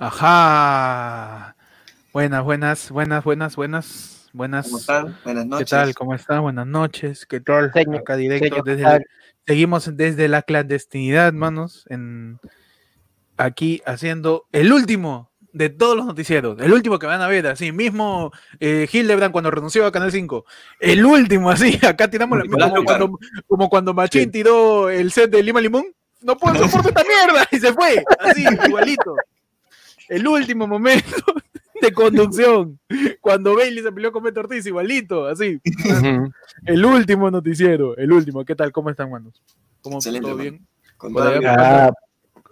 Ajá. Buenas, buenas, buenas, buenas, buenas, buenas. ¿Cómo están? Buenas noches. ¿Qué tal? ¿Cómo están? Buenas noches. ¿Qué tal? Señor- Acá directo señor, desde el- seguimos desde la clandestinidad, manos, en aquí haciendo el último de todos los noticieros, el último que van a ver, así mismo eh, Hildebrand cuando renunció a Canal 5, el último así, acá tiramos la como cuando, como cuando Machín tiró el set de Lima Limón, no puedo soportar esta mierda y se fue, así, igualito. El último momento de conducción, cuando Bailey se peleó con Beto Ortiz, igualito, así. El último noticiero, el último. ¿Qué tal? ¿Cómo están, manos? ¿Cómo Excelente, todo bien? Con Ya,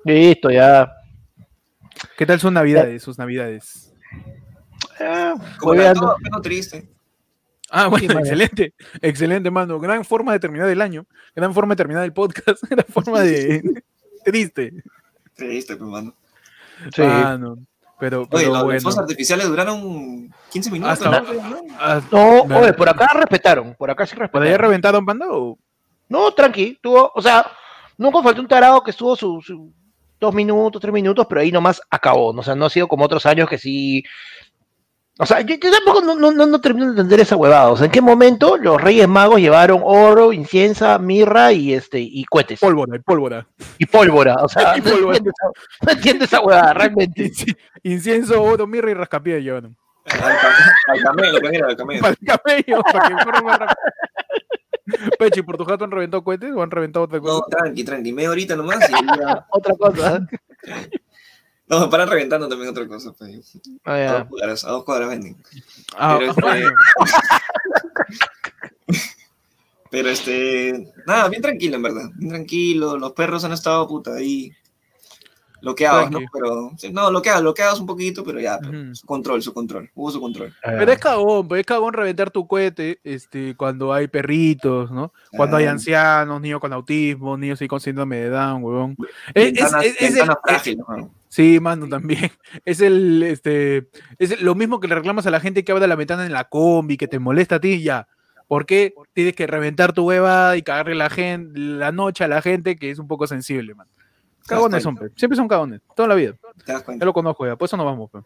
listo, ya. ¿Qué tal sus navidades? Sus navidades. Ah, Como todo, pero triste. Ah, bueno, Sí, excelente, excelente, mano. Gran forma de terminar el año, gran forma de terminar el podcast, gran forma de triste. Triste, pues, mano. sí. Mano. Pero, Oye, pero los, bueno. fuegos artificiales duraron 15 minutos. Hasta- ¿no? Ah, No, oye, por acá respetaron, por acá sí ¿Por allá respetaron. reventaron panda o? No, tranqui, tuvo, o sea, nunca faltó un tarado que estuvo sus su dos minutos, tres minutos, pero ahí nomás acabó, ¿no? o sea, no ha sido como otros años que sí... O sea, yo, yo tampoco no, no, no, no termino de entender esa huevada. O sea, ¿en qué momento los Reyes Magos llevaron oro, inciensa, mirra y este y cohetes? Pólvora, y pólvora. y pólvora. O sea, Y no, pólvora. entiendo esa, no entiendo esa huevada, realmente. Inci- Incienso, oro, mirra y rascapié llevaron. Al, cam- al camello, al camello. Para que fuera más rápido. Pechi, ¿por tu jato han reventado cohetes o han reventado otra No, cosa? tranqui, tranqui. Media horita nomás y ya. Otra cosa. No, me paran reventando también otra cosa. Pues. Ah, A dos cuadras, a dos cuadras venden. Ah, Pero este- bueno. Pero este, nada, bien tranquilo en verdad, bien tranquilo, los perros han estado puta ahí bloqueados, ¿no? Pero, sí, no, bloqueados, bloqueados un poquito, pero ya, pero Ujú. su control, su control, hubo su control. Pero es cagón, pues es cagón reventar tu cohete este, cuando hay perritos, ¿no? Cuando hay Ah. ancianos, niños con autismo, niños ahí con síndrome de Down, huevón. Es, es- Ventanas- es- es el- ventanas frágiles, mano. Sí, mano, también. Es el, este, es lo mismo que le reclamas a la gente que abre la ventana en la combi, que te molesta a ti, ya. ¿Por qué tienes que reventar tu hueva y cagarle la, gente, la noche a la gente que es un poco sensible, man? Cagones son, pe. siempre son cagones, toda la vida. ¿Te das Ya lo conozco ya, por eso nos vamos. pe.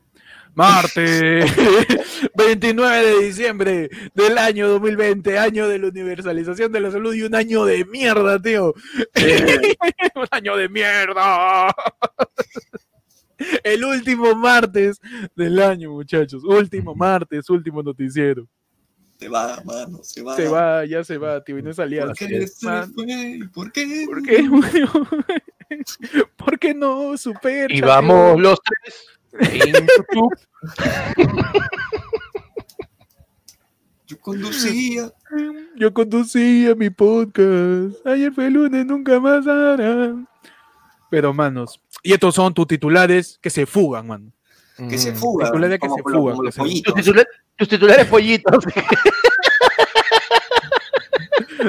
Martes 29 de diciembre del año 2020, año de la universalización de la salud y un año de mierda, tío. un año de mierda. El último martes del año, muchachos. Último martes, último noticiero. Se va, mano, se va. Se va, ya se va, tío, y no es ¿Por alianza. qué se Man, fue? ¿Por qué? ¿Por qué? ¿Por qué no? Super. Y vamos los tres en YouTube. Yo conducía. Yo conducía mi podcast. Ayer fue lunes, nunca más hará. Pero, manos, y estos son tus titulares que se fugan, mano. Que se Mm. fuga. Titulares que se los- fugan, que se- Tus, pollitos. titula- tus titulares pollitos.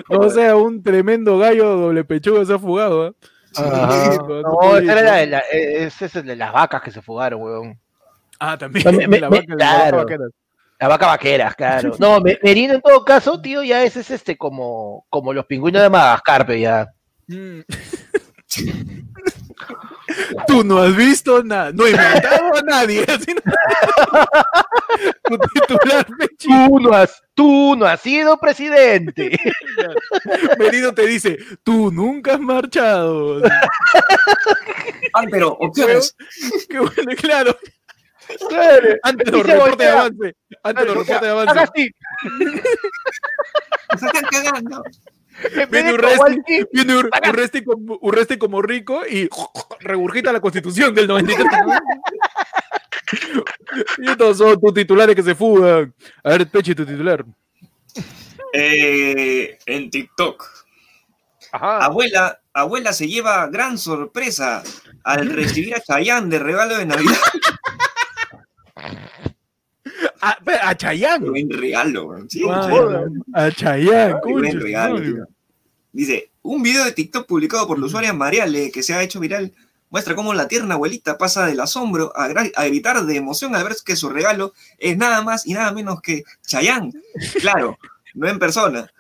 No sea un tremendo gallo doble pechuga se ha fugado. ¿ah? Tu No, ese era la de la- eh, ese es el de las vacas que se fugaron, weón. Ah, también. Me- me- la me- vaca- la claro. vaca vaquera. La vaca vaqueras, claro. No, Me- Merino en todo caso, tío, ya ese es este como, como los pingüinos de Madagascar, pe, ya. Mm. Tú no has visto nada, no he matado a nadie. así no- tu titular, Tú no has, tú no has sido presidente. Merino te dice, tú nunca has marchado. Ah, pero opciones. Qué bueno, claro. Claro. Antes los reportes de avance. Antes de los reportes de avance. así. Se están cagando. Viene Urresti, viene Ur- Urresti como, Urresti como rico y regurgita la constitución del 93. y estos son tus titulares que se fugan. A ver, Pechi, tu titular. Eh, en TikTok. Ajá. Abuela, abuela se lleva gran sorpresa al recibir a Chayanne de regalo de Navidad. A, a Chayán. Qué buen regalo, weón. Sí, Ah, Chayanne. a Chayán, Qué buen concha, regalo, tío. Dice, un video de TikTok publicado por la usuaria Mariale que se ha hecho viral muestra cómo la tierna abuelita pasa del asombro a, a gritar de emoción al ver que su regalo es nada más y nada menos que Chayanne. Claro, no en persona.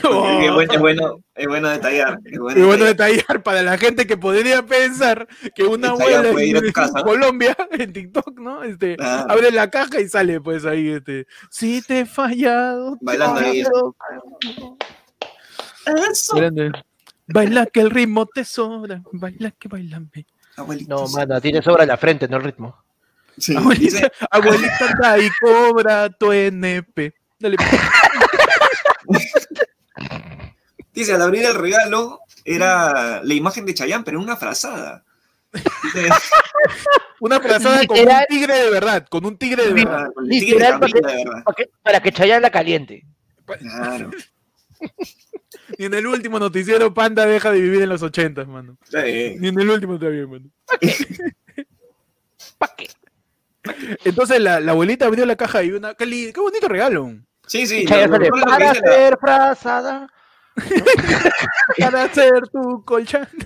Porque es, bueno, es, bueno, es bueno detallar. Es bueno Y bueno detallar. detallar para la gente que podría pensar que una abuela en, Colombia, en TikTok, ¿no? Este, Ah. abre la caja y sale pues ahí, este, si te he fallado. Bailando ahí. quiero". Eso. Grande. Baila que el ritmo te sobra, baila que bailame. Abuelita, No, sí. mano, tiene sobra la frente, no el ritmo. Sí, Abuelita, dice, abuelita, anda y cobra tu NP. Dale. dice, al abrir el regalo era la imagen de Chayanne, pero en una frazada. Dice, Una frazada con un tigre de verdad, con un tigre de verdad. con el tigre de Literal, Camila, porque- de verdad. Para que, para que Chayanne la caliente. Claro. Ni en el último noticiero Panda deja de vivir en los ochentas, mano. Sí. Ni en el último todavía, mano. ¿Para qué? Entonces la, la abuelita abrió la caja y una. ¡Qué, li- qué bonito regalo! Sí, sí. Para ser frazada. Para hacer tu colchón.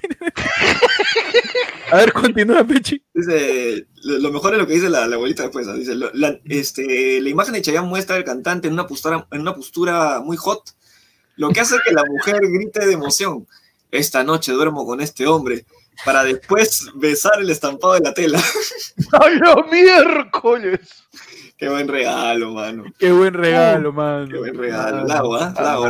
A ver, continúa, Pechi. Dice, lo, lo mejor es lo que dice la, la abuelita después. ¿no? Dice, lo- la, este, la imagen de Chayanne muestra al cantante en una, postura, en una postura muy hot, lo que hace que la mujer grite de emoción. Esta noche duermo con este hombre, para después besar el estampado de la tela. ¡A los miércoles! Qué buen regalo, mano. Qué buen regalo, mano. Qué buen regalo. Lago, ¿ah? Lago.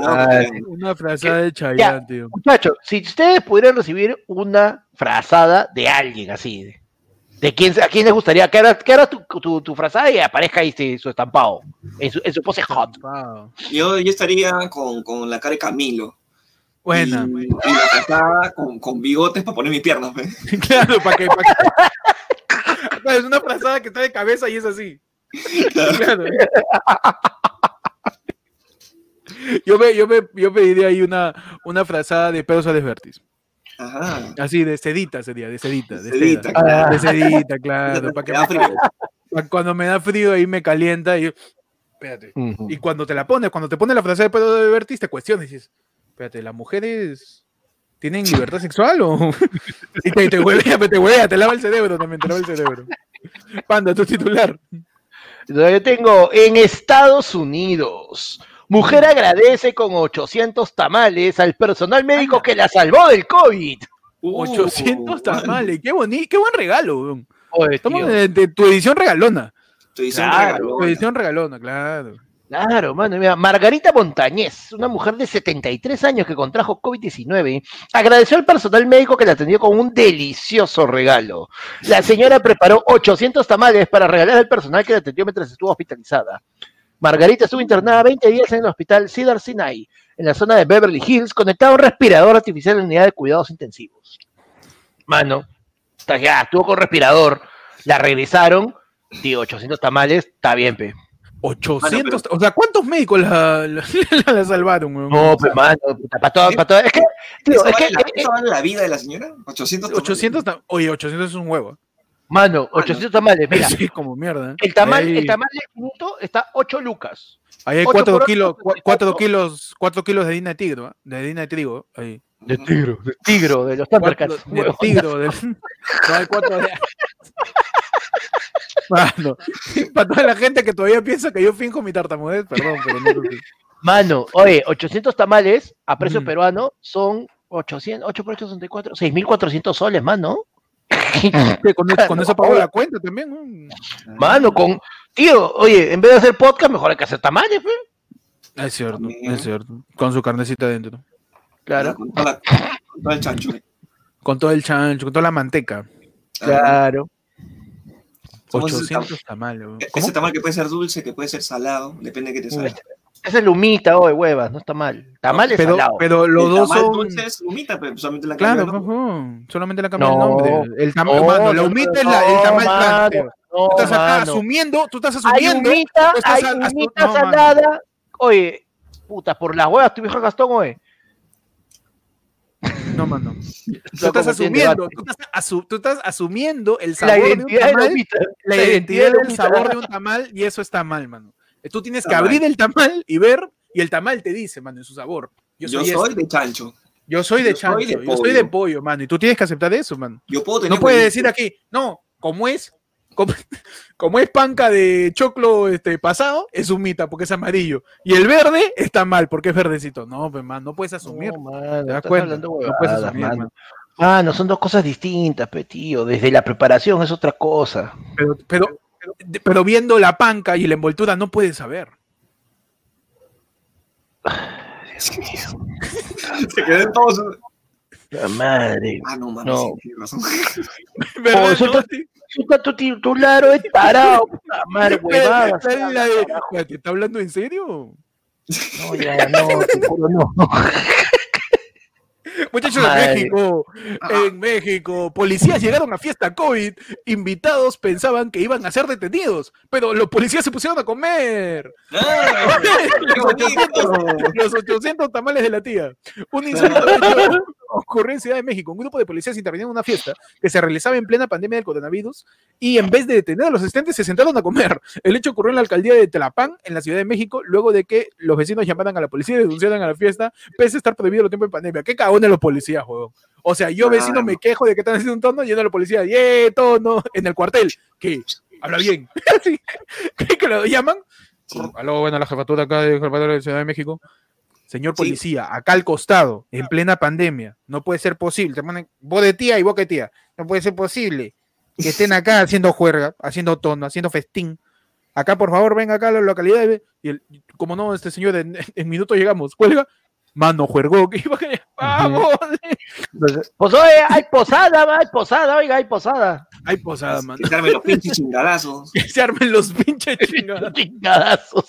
Una frazada de Chayanne, tío. Muchachos, si ustedes pudieran recibir una frazada de alguien así, de, de quién, a quién les gustaría que haga, que haga tu, tu, tu frazada y aparezca ahí este, su estampado, en su, en su pose hot. Wow. Yo, yo estaría con, con la cara de Camilo. Buena. Y, y la frazada con, con bigotes para poner mis piernas. ¿ve? Claro, para que. pa' que- Es una frazada que está de cabeza y es así. Claro. Yo me, yo me, yo pediría ahí una, una frazada de pedos a desvertis. Ajá. Así, de sedita sería, de sedita. De Sedita, seda. claro. De sedita, claro. Para que Te da me- frío. pa- cuando me da frío ahí me calienta y yo, espérate. Y cuando te la pones, cuando te pones la frase de pedo de vertis, te cuestionas y dices, espérate, ¿las mujeres tienen libertad sexual o...? y te, te huevea, te huevea, te lava el cerebro también, te lava el cerebro. Panda, tu titular. Entonces, Yo tengo en Estados Unidos. Mujer agradece con 800 tamales al personal médico que la salvó del COVID. Uh, 800 tamales, qué bonito, qué buen regalo. Oye, Estamos de, de tu edición regalona. Tu edición Claro, regalona. Tu edición regalona, claro. Claro, mano, Margarita Montañez, una mujer de 73 años que contrajo COVID-19, agradeció al personal médico que la atendió con un delicioso regalo. La señora preparó 800 tamales para regalar al personal que la atendió mientras estuvo hospitalizada. Margarita estuvo internada 20 días en el hospital Cedar Sinai, en la zona de Beverly Hills, conectada a un respirador artificial en la unidad de cuidados intensivos. Mano, ya, estuvo con respirador, la regresaron, tío, 800 tamales, está bien, pe. 800, o sea, ¿cuántos médicos la, la, la- la salvaron? weón? No, pues, mano, puta, para todo, para todo. Es que, tío, ¿Eso, es que, vale la, eso vale la vida de la señora? 800 tamales. 800, ta- oye, 800 es un huevo. mano, 800 tamales, mira. Sí, como mierda. ¿eh? El tamal, Ahí- el tamal de está 8 lucas. Ahí hay ocho 4 por ocho, kilos, setenta y 4 cuatro. kilos, 4 kilos de harina de tigro, ¿ah? de harina de trigo. Ahí. De tigro, de tigro, de los Thundercats. de tigro. del- No hay 4 de. Mano, para toda la gente que todavía piensa que yo finjo mi tartamudez, perdón, pero no. Mano, oye, 800 tamales a precio Mm. peruano son 800, 8 por 864, 6.400 soles, mano. Con, con eso pago la cuenta también. ¿no? Mano, con. Tío, oye, en vez de hacer podcast, mejor hay que hacer tamales, pues. Es cierto, También. es cierto. Con su carnecita adentro. Claro. Con, toda la- con todo el chancho. Con todo el chancho, con toda la manteca. Claro. Somos ese 800 tamales. weón. E- ¿Cómo? Ese tamal que puede ser dulce, que puede ser salado, depende de qué te salga. Es lumita, oye, huevas, no está mal. Tamales pero, salado. pero los el dos tamal son. dulce es humita, pero solamente la Claro, cambia, ¿no? ujú, solamente le cambia el No. nombre. El tamal, No, mano, la humita no, es la- el no, tamal no, Tú estás acá mano. asumiendo, tú estás Hay asumiendo. humita, tú estás hay humita salada. Oye, puta, por las huevas, tu viejo Gastón, oye. No, mano. Tú Está estás asumiendo, tú estás, asu- tú estás asumiendo el La sabor de un identidad de la tamal, la la identidad la del sabor de un tamal y eso está mal, mano. Tú tienes que abrir el tamal y ver y el tamal te dice, mano, en su sabor. Yo Yo soy, este. de chancho. Yo soy de Yo soy chancho, de yo soy de pollo. mano. Y tú tienes que aceptar eso, mano. Yo puedo tener No puedes decir aquí, no, como es, como, como es panca de choclo este, pasado, es humita porque es amarillo. Y el verde está mal porque es verdecito. No, pues, man, no puedes asumir. No, mano, ¿Te das estás cuenta? hablando No puedes asumir, mano. mano. Mano, son dos cosas distintas, pe, tío. Desde la preparación es otra cosa. Pero, pero, pero, pero viendo la panca y la envoltura no puedes saber. Se quedan todos. La madre. Ah, no, mano, No. sí, tienes razón. ¿Verdad, eso no? está- Chuta, tu titular es tarado, puta madre, de- Espérate, ¿Está hablando en serio? No, ya, no, te juro, no. Muchachos de México, en México, policías llegaron a fiesta COVID, invitados pensaban que iban a ser detenidos, pero los policías se pusieron a comer. Ah. Los 800 tamales de la tía. Un hecho ocurrió en Ciudad de México. Un grupo de policías intervinieron en una fiesta que se realizaba en plena pandemia del coronavirus y en vez de detener a los asistentes se sentaron a comer. El hecho ocurrió en la alcaldía de Tlapán, en la Ciudad de México, luego de que los vecinos llamaran a la policía y denunciaran a la fiesta, pese a estar prohibido los tiempos de pandemia. ¿Qué cagones los policías, juego? O sea, yo vecino Claro. me quejo de que están haciendo un tono yendo a la policía, ¡yeah, tono! En el cuartel. ¿Qué? Habla bien. Así. ¿Qué que lo llaman? Sí. Aló, bueno, la jefatura acá de jefatura de Ciudad de México. Señor Sí. policía, acá al costado, en plena pandemia, no puede ser posible. Te ponen vos de tía y vos que tía. No puede ser posible que estén acá haciendo juerga, haciendo tono, haciendo festín. Acá, por favor, venga acá a la localidad. Y el, como no, este señor, en, en minutos llegamos. Cuelga. Mano, juergó. que iba a- ¡Vamos! Pues oye, hay posada, va, hay posada, oiga, hay posada. Hay posada, mano. Quitarme los pinches chingadazos. Que se armen los pinches chingados. Chingadazos.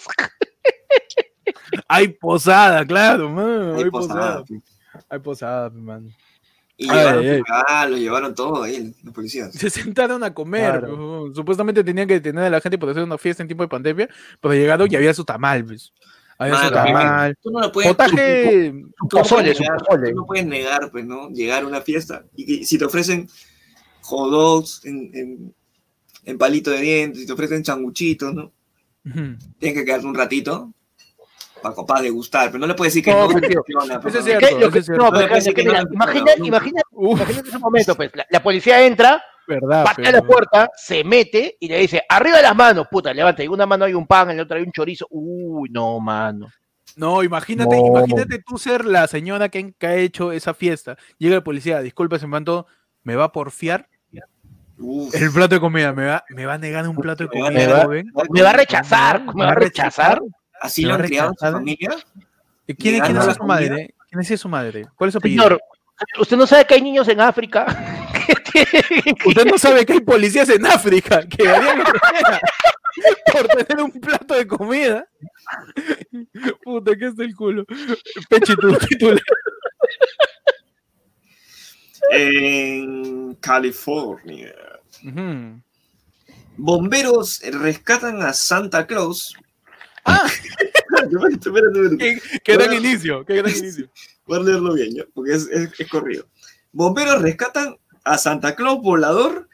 Hay posada, claro, man. Hay, Hay posada. posada. Hay posada, man. Y Ay, llevaron ay, ay. sus regalos, llevaron todo ahí, los policías. Se sentaron a comer. Claro. pues, Supuestamente tenían que detener a la gente por hacer una fiesta en tiempo de pandemia, pero llegaron y había su tamal. pues. Había su Mano, tamal. Tú no lo puedes. Potaje. Tú no pozole, puedes su negar, pozole. tú no puedes negar, pues, ¿no? Llegar a una fiesta y si te ofrecen hot dogs en, en, en palito de dientes, si te ofrecen changuchitos, ¿no? Tienes que quedarte un ratito para capaz de gustar, pero no le puedes decir que No, imagínate ese momento, pues. La, la policía entra, verdad. patea pero- la puerta, se mete y le dice, arriba las manos, puta, levanta. En una mano hay un pan, en la otra hay un chorizo. Uy, no, mano. No, imagínate, No. imagínate tú ser la señora que, ha hecho esa fiesta. Llega el policía, disculpe, se me mandó, me va a porfiar Uf, el plato de comida, me va, me va a negar un plato de Me va comida, joven. Me va a rechazar, me va a rechazar. así lo han criado su familia. ¿Y ¿Quién, quién es su comida. madre? ¿Quién es su madre? ¿Cuál es su apellido? Señor, ¿usted no sabe que hay niños en África? Usted no sabe que hay policías en África que harían por tener un plato de comida. Puta, que es el culo. Tu titular. En California. Bomberos rescatan a Santa Claus. Ah. Qué, qué gran inicio, qué gran inicio. Voy a leerlo bien, ¿ya? porque es, es- es corrido. Bomberos rescatan a Santa Claus volador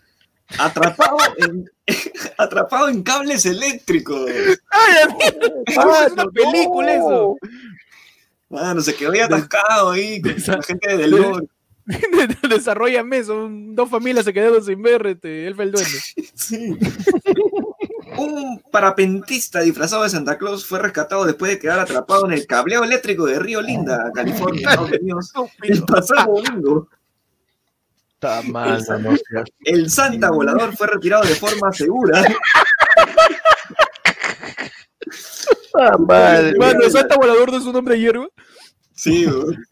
atrapado en, atrapado en cables eléctricos. ¡Ay! Ah, es una película eso. Mano, se quedó ahí atascado ahí con la gente del LOL. Desarrollame eso. Dos familias se quedaron sin ver este, Elfa el Duende. Sí. Un parapentista disfrazado de Santa Claus fue rescatado después de quedar atrapado en el cableado eléctrico de Río Linda, California, Estados Unidos, el pasado domingo. Está mal, no seas- El Santa volador fue retirado de forma segura. Está mal. Mano, Santa Volador no es un hombre de hierba. Sí.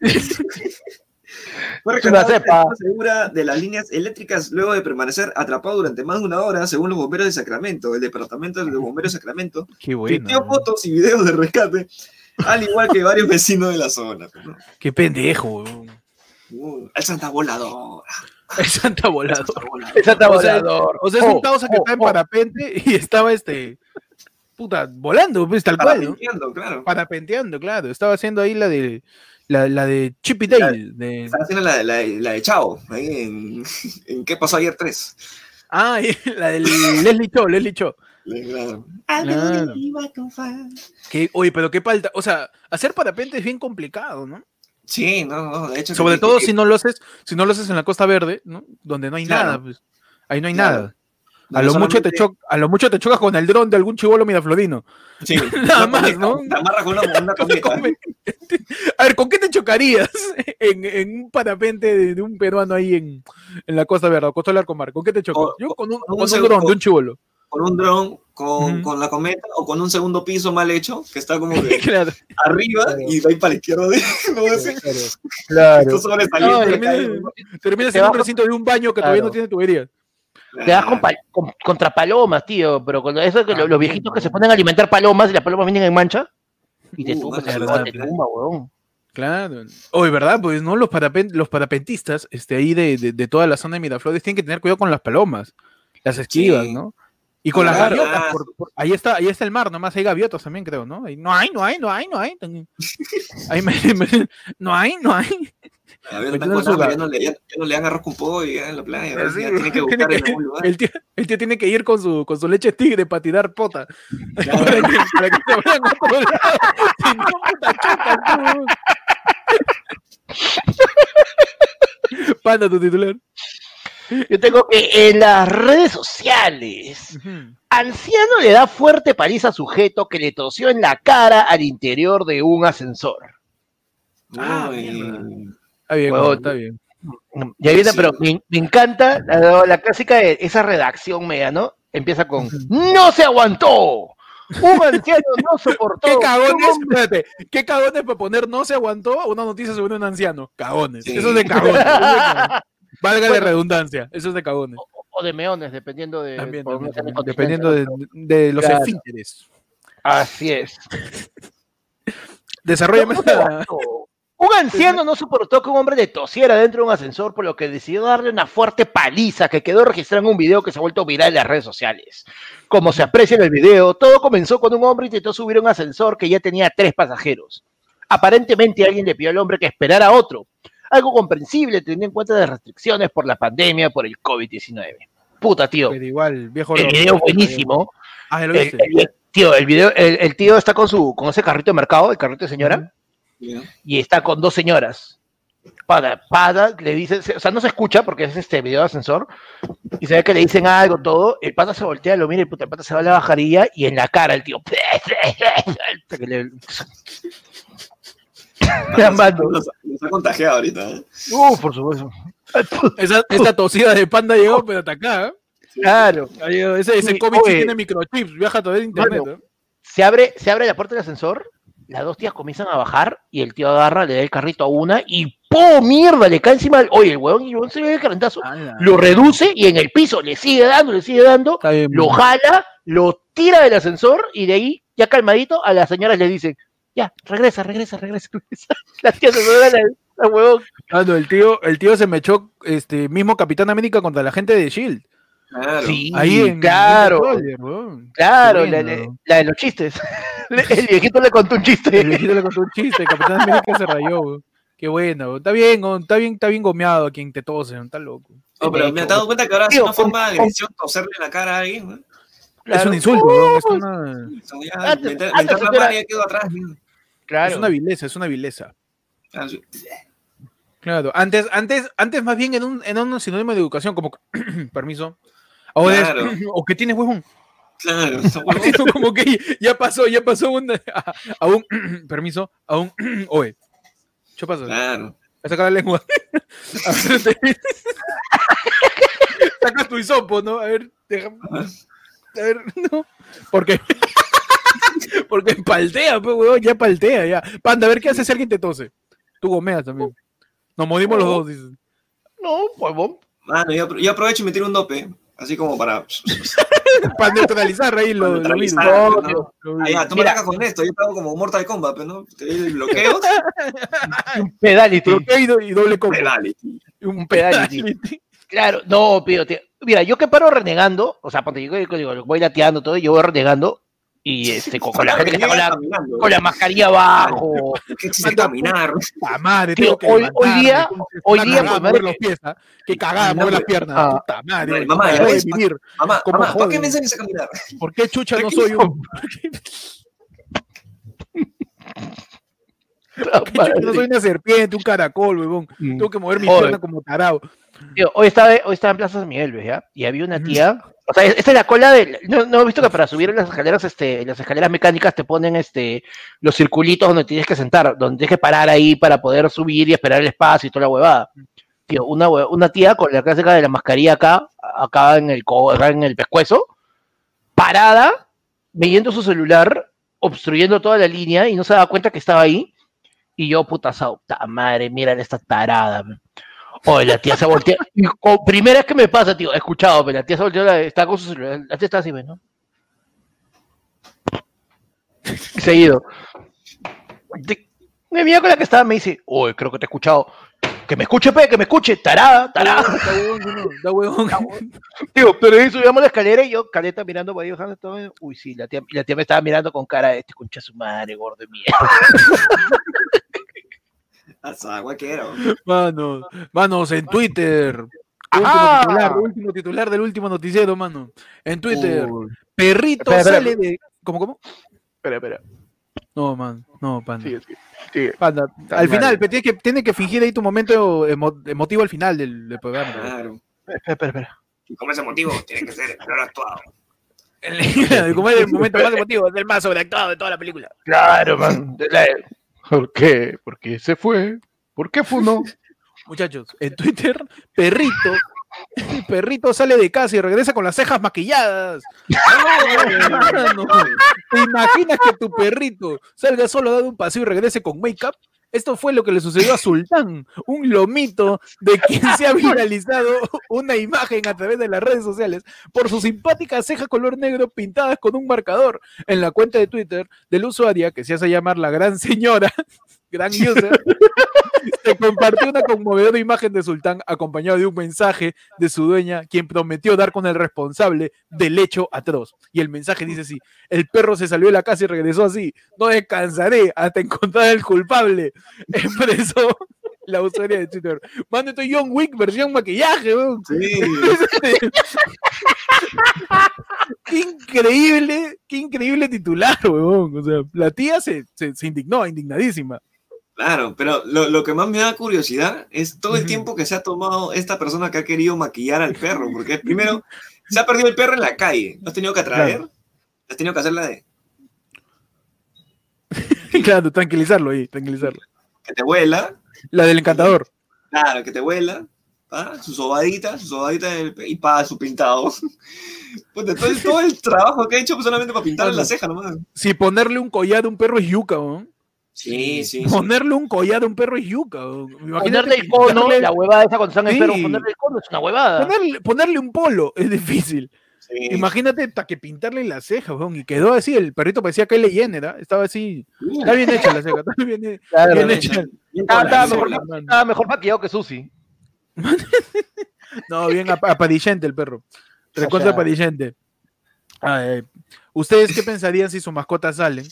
Fue rescatado de forma segura de las líneas eléctricas luego de permanecer atrapado durante más de una hora, según los bomberos de Sacramento. El departamento de los bomberos de Sacramento Qué tuiteó fotos y videos de rescate, al igual que varios vecinos de la zona. ¿no? Qué pendejo, weón. Uh, el Santa Volador. El Santa Volador. El Santa O sea, volador. O sea, es un Oh, causa que oh, está en oh. parapente y estaba este. Puta, volando, pues tal cual, ¿no? Parapenteando, claro. Parapenteando, claro. Estaba haciendo ahí la de. La, la de Chippy Dale. De... Estaba haciendo la, la, la de Chao, ahí en, en ¿Qué pasó ayer 3? Ah, y la del Leslie Cho, Leslie Cho. Claro. Claro. Que, oye, pero qué falta. O sea, hacer parapente es bien complicado, ¿no? Sí, no, no, de hecho. Sobre que- todo que- si no lo haces, si no lo haces en la Costa Verde, ¿no? Donde no hay Claro. nada, pues. Ahí no hay Claro. nada. A lo, mucho te a lo mucho te chocas con el dron de algún chivolo miraflorino. Sí, Nada más, ¿no? Te amarras con una, una. Come- A ver, ¿con qué te chocarías en, en un parapente de, de un peruano ahí en, en la Costa Verde, o Costa del Arcomar? ¿Con qué te chocas? O- Yo con un, un con un dron de un chivolo. Con un dron, con, con la cometa o con un segundo piso mal hecho, que está como que Claro. arriba y va ahí para la izquierda. De, no Claro. de termina- en un recinto de un baño que todavía no Claro. tiene tubería. Te das con pal- con- contra palomas, tío, pero con eso que Ah, los, los viejitos que se ponen a alimentar palomas y las palomas vienen en mancha y te Uh, tumbas, te tumba, weón. Claro. Oye, ¿verdad? Pues no, los, parapen- los parapentistas este, ahí de, de- de toda la zona de Miraflores tienen que tener cuidado con las palomas, las esquivas, Sí. ¿no? Y con las gaviotas, por- por- ahí está, ahí está el mar, nomás hay gaviotas también, creo, ¿no? Ahí, no hay, no hay, no hay, no hay. también. Ahí me- me- no hay, no hay. A ver, están con hambre, ya no, le, ya, ya no le dan arroz con pollo ya en la playa. a ver, Sí, ya tiene que tiene buscar en que- algún lugar. el, tío, el tío tiene que ir con su, con su leche tigre para tirar pota. Claro. para, que, para que se vayan a otro lado. Si no, puta, chocan, tú. Panda tu titular. Yo tengo que en las redes sociales, anciano le da fuerte paliza a sujeto que le tosió en la cara al interior de un ascensor. Ah, Uy, Está bien, huevón, está bien. Y ahí viene, Sí. pero me, me encanta la, la clásica de esa redacción media, ¿no? Empieza con ¡No se aguantó! Un anciano no soportó. ¿Qué cagones? Espérate, ¿qué cagones para poner no se aguantó una noticia sobre un anciano? Cagones. Sí. Eso es de cagones. Valga de Bueno. redundancia. Eso es de cagones. O de meones, dependiendo de. También, por dependiendo de, de los Claro. esfínteres. Así es. Desarrollame la- aguantó. Un anciano no soportó que un hombre le tosiera dentro de un ascensor, por lo que decidió darle una fuerte paliza que quedó registrada en un video que se ha vuelto viral en las redes sociales. Como se aprecia en el video, todo comenzó cuando un hombre intentó subir a un ascensor que ya tenía tres pasajeros. Aparentemente alguien le pidió al hombre que esperara a otro, algo comprensible teniendo en cuenta las restricciones por la pandemia por el COVID-19. Puta, tío. Pero igual, viejo. El video buenísimo. Ah, lo El, el- tío, el video, el, el tío está con su, con ese carrito de mercado, el carrito de señora, y está con dos señoras. Para, para, le dice, o sea, no se escucha porque es este video de ascensor, y se ve que le dicen algo, todo, el pata se voltea, lo mira, y puta, el pata se va a la bajarilla, y en la cara el tío, Llamando. Nos, nos ha contagiado ahorita. ¿eh? Uh, por supuesto. Esa, esta tosida de panda llegó, pero hasta acá. ¿eh? Claro. Ese, ese Sí, COVID sí tiene microchips, viaja a través de internet. Mano, ¿eh? Se abre, se abre la puerta del ascensor, las dos tías comienzan a bajar, y el tío agarra, le da el carrito a una, y ¡pum! ¡Mierda! Le cae encima, el- oye, el huevón, y el se ve el carentazo, Ala. lo reduce, y en el piso le sigue dando, le sigue dando, bien, lo jala, lo tira del ascensor y de ahí, ya calmadito, a las señoras le dicen, ya, regresa, regresa, regresa, regresa. Las tías se mueven al al huevón. Ah, no, el tío, el tío se me echó este mismo Capitán América contra la gente de Shield. Claro. Sí, Ahí en claro, claro, la, la- la de los chistes. El viejito le contó un El chiste. viejito le contó un chiste, Capitán América se rayó, weón. Qué bueno, está bien, está bien, está bien gomeado a quien te tose, weón, está loco. No, pero me he dado cuenta que ahora es una forma de agresión toserle en la cara a alguien. ¿no? Es Claro. un insulto, weón, es una, Antes- antes la mano y ya quedó atrás. ¿no? Claro. es una vileza, es una vileza. Ah. Claro, antes, antes, antes más bien en un, en un sinónimo de educación, como permiso. Ahora es, o que tienes huevón. Claro, como que ya pasó, ya pasó un, a, a un, permiso, a un, oye, ¿qué pasa? Claro. A sacar la lengua. A ver, te- Sacas tu hisopo, ¿no? A ver, déjame. A ver, no. Porque. Porque paltea, pues, weón, ya paltea, ya. Panda, a ver qué hace si alguien te tose. Tú gomeas también. Nos modimos los dos, dices. No, huevón. Mano, yo, apro- yo aprovecho y me tiro un dope. Así como para. Para neutralizar ahí lo, lo virus. ¿no? Ah, virus. ya, tú me Mira. atacas con esto. Yo te hago como Mortal Kombat, pues, ¿no? Te doy el bloqueo. Un pedality. Bloqueo y, do- y doble combo. Dale. Un pedality. pedality. Claro, no, tío. Mira, yo que paro renegando, o sea, ponte, yo digo, digo, voy lateando todo, yo voy renegando, y este, con, con la gente que está con la, con la mascarilla abajo. ¿Qué existe caminar? Puta madre, Tío, tengo que hoy- día- hoy día, cagada mover los pies, ¿ah? Que cagada mover las piernas. Ah. Puta madre, Madre, ¿cómo mamá, ves, vivir? Mamá, ¿Cómo mamá, ¿por qué me enseñas a caminar? ¿Por qué chucha no soy un.? ¿Qué chucha? No soy una serpiente, un caracol, huevón. Mm. Tengo que mover mi Joder. pierna como tarado. Tío, hoy estaba, hoy estaba en Plaza San Miguel, ¿ves? ¿ya? Y había una tía. O sea, esta es la cola de. No, no he visto que para subir en las escaleras, este, en las escaleras mecánicas te ponen este los circulitos donde tienes que sentar, donde tienes que parar ahí para poder subir y esperar el espacio y toda la huevada. Tío, una, una tía con la clásica de la mascarilla acá, acá en el acá en el pescuezo, parada, viendo su celular, obstruyendo toda la línea y no se daba cuenta que estaba ahí. Y yo, puta, sauta madre, mira esta tarada. man. Oye, la tía se voltea. y primera vez que me pasa, tío, he escuchado, pero la tía se volteó, la- está con su celular. La tía está así, ¿ves, ¿no? Seguido. Mi amiga con la que estaba me dice, oye, creo que te he escuchado. Que me escuche, pe, que me escuche, tarada, tarada. Huevón, huevón. Tío, pero ahí subíamos la escalera y yo, caleta mirando para ahí bajando todo. Uy, sí, la tía, la tía me estaba mirando con cara de este concha su madre, gordo de mierda. Manos, manos, en Twitter. Último Ajá. titular, último titular del último noticiero, mano. En Twitter, Uy. perrito Espera, espera. sale de. ¿Cómo, cómo? Espera, espera. No, man, no, panda. Sigue, sigue, sigue. Panda, al mal. final, pe, tienes que, tienes que fingir ahí tu momento emo- emotivo al final del, del programa. Claro. Espera, espera, espera. Y como ese motivo tiene que ser peor actuado. El- Como es el momento más emotivo, es el más sobreactuado de toda la película. Claro, man. ¿Por qué? ¿Por qué se fue? ¿Por qué funó? Muchachos, en Twitter, perrito, perrito sale de casa y regresa con las cejas maquilladas. No, no. ¿Te imaginas que tu perrito salga solo a dar un paseo y regrese con make-up? Esto fue lo que le sucedió a Sultán, un lomito de quien se ha viralizado una imagen a través de las redes sociales por sus simpáticas cejas color negro pintadas con un marcador en la cuenta de Twitter del usuaria que se hace llamar la gran señora, gran user, se compartió una conmovedora imagen de Sultán acompañado de un mensaje de su dueña, quien prometió dar con el responsable del hecho atroz. Y el mensaje dice así, el perro se salió de la casa y regresó así, no descansaré hasta encontrar al culpable, expresó la usuaria de Twitter. Mano, esto es John Wick versión maquillaje, weón. Sí. qué increíble, qué increíble titular, weón. O sea, la tía se, se, se indignó, indignadísima. Claro, pero lo, lo que más me da curiosidad es todo el tiempo que se ha tomado esta persona que ha querido maquillar al perro, porque primero se ha perdido el perro en la calle, lo has tenido que atraer, has tenido que hacerla de claro, tranquilizarlo ahí, tranquilizarlo. que te vuela, La del encantador. claro, que te vuela, ¿pa? su sobadita, su sobadita y pa, su pintado. Puta, entonces todo el trabajo que ha hecho pues, solamente para pintarle la ceja nomás. Si ponerle un collar a un perro es yuca, weón. Sí, sí. sí. Ponerle un collar a un perro es yuca. Ponerle el cono, la huevada esa cuando están en Sí. perro, ponerle el cono es una huevada. ponerle, ponerle un polo es difícil. Sí. Imagínate hasta que pintarle la ceja, weón. Y quedó así, el perrito parecía que Jenner, ¿ah? Estaba así. Está bien hecha la ceja, está bien, Claro, bien bien hecha. Estaba, mejor, estaba mejor maquillado que Susi. No, bien ap- apadillente el perro. Recontra sea- apadillente. Ay, ¿Ustedes qué pensarían si sus mascotas salen?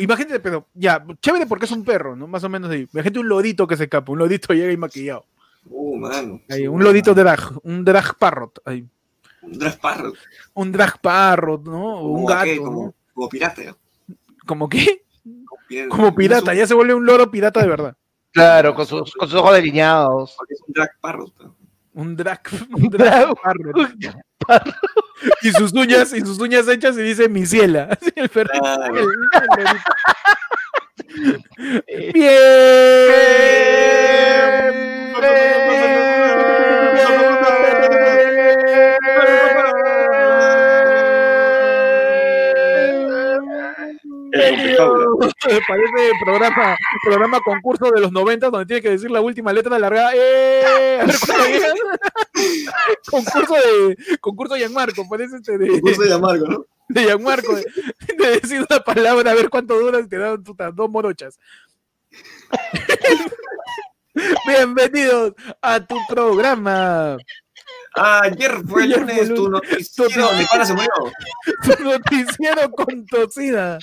Imagínate, pero ya, chévere porque es un perro, ¿no? Más o menos ahí. Imagínate un lodito que se escapa, un lodito llega y maquillado. Uh, mano. Ahí, un lodito drag, un drag parrot. ahí. Un drag parrot. Un drag parrot, ¿no? O un qué, gato, como, ¿no? como pirata. ¿no? ¿Como qué? Como pi- Como pirata, ya se vuelve un loro pirata de verdad. Claro, con sus, con sus ojos delineados. porque es un drag parrot. Un drag, un drag parrot. Y sus uñas, y sus uñas hechas y dice mi ciela. El el lorito. Eh, Parece programa, programa concurso de los 90 donde tiene que decir la última letra largada. ¡Eh! A ver cuándo llega. concurso de concurso de Gianmarco, parece este de, Concurso de amargo, ¿no? de Gianmarco, de, de decir una palabra a ver cuánto dura y te dan dos morochas. Bienvenidos a tu programa, Ah, ayer fue el lunes tu noticiero donde pana se murió. tu noticiero con tocina.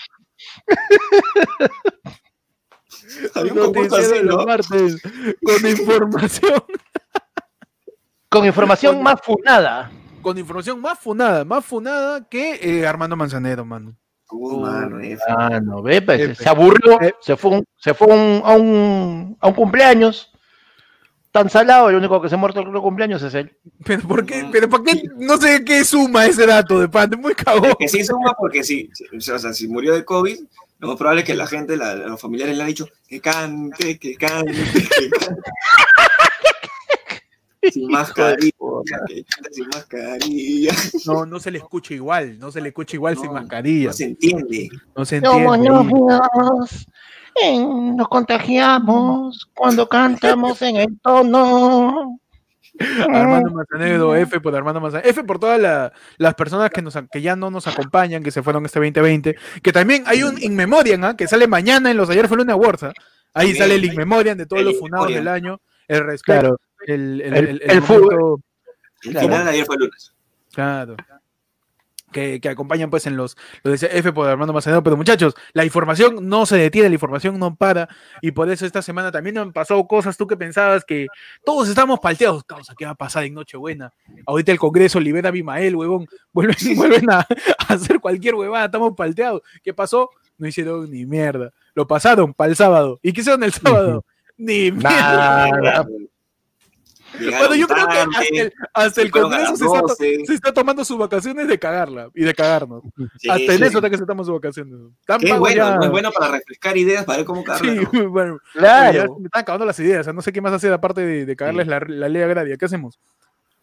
Había un concurso así, de los ¿no? martes con información, Con información más funada. con información más funada, más funada que eh, Armando Manzanero, mano. Uh, mano, F. Ah, no, ve, pues, se aburrió, F. se fue, un- se fue un- a, un, a un cumpleaños. Tan salado, el único que se ha muerto en el cumpleaños es él. Pero ¿por qué? ¿Pero por qué? No sé qué suma ese dato de pan, es muy cagón. Que sí suma porque sí, o sea, si murió de COVID, lo más probable es que la gente, la- los familiares le han dicho que cante, que cante, que cante. Sin mascarilla, que cante sin mascarilla. No, no se le escucha igual, no se le escucha igual sin mascarilla. No se entiende. No se Somos entiende. Eh, nos contagiamos cuando cantamos en el tono. Armando Manzanedo, F por Armando Manzanedo, F por todas la- las personas que, nos, que ya no nos acompañan, que se fueron este 2020, que también hay un In Memoriam, ¿ah? que sale mañana en los Ayer fue Luna Awards, ¿ah? ahí También, sale el In Memoriam de todos los funados del año, el respeto, Claro, el, el, El- el, el fútbol. momento- El Claro. final de ayer fue lunes. Claro. Que, que acompañan pues en los, lo decía F por Armando Macedo, pero muchachos, la información no se detiene, la información no para, y por eso esta semana también han pasado cosas, tú que pensabas que todos estamos palteados, causa, ¿qué va a pasar en Nochebuena? Ahorita el Congreso libera a Bimael, huevón, vuelven, vuelven a, a hacer cualquier huevada, estamos palteados. ¿Qué pasó? No hicieron ni mierda. Lo pasaron para el sábado. ¿Y qué hicieron el sábado? Ni mierda. Nada. Bueno, yo creo que hasta el, hasta Congreso se está, to- 12. se está tomando sus vacaciones de cagarla y de cagarnos. Sí, Hasta en sí. eso está que se toman sus vacaciones. Qué pagos bueno, ya. muy bueno para refrescar ideas, para ver cómo Sí, cagarla. muy bueno. Claro. me están acabando las ideas. o sea, no sé qué más hacer aparte de, de cagarles la, la ley agraria. ¿Qué hacemos?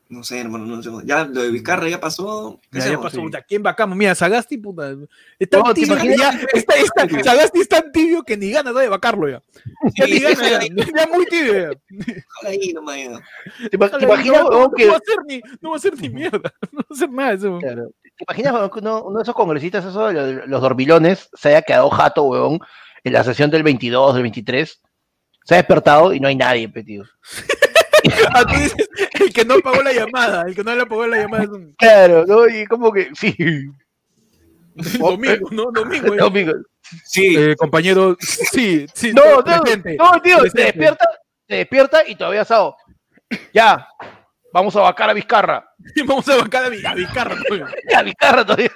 No sé, hermano, no sé. Ya lo de Vizcarra ya pasó. ¿Qué Ya, ya pasó. Sí. puta, ¿Quién vacamos? Mira, Sagasti, puta. Está No, ¿te tibio que ya. Está, está- Sagasti es tan tibio que ni ganas de vacarlo ya. Ya ni Sí, ganas, ya. sí. Ya muy tibio ya. Ahí nomás. ¿Te, ima- te imaginas, no, weón, no que, va a hacer ni, no va a hacer ni mierda. No va a hacer nada eso. claro, ¿te imaginas que uno, uno de esos congresistas, esos, los, los dormilones, se haya quedado jato, weón, en la sesión del 22, del 23? Se ha despertado y no hay nadie, petido. Ah, tú dices, el que no pagó la llamada, el que no le pagó la llamada es un Claro, ¿no? Y como que, sí. domingo, ¿no? Domingo. ya. Domingo. Sí, Eh, compañero, sí, sí, No, no, presente. no, tío, se presente. despierta, se despierta y todavía asado. Ya, vamos a vacar a Vizcarra. Vamos a bancar a, a Vizcarra, coño. A Vizcarra todavía.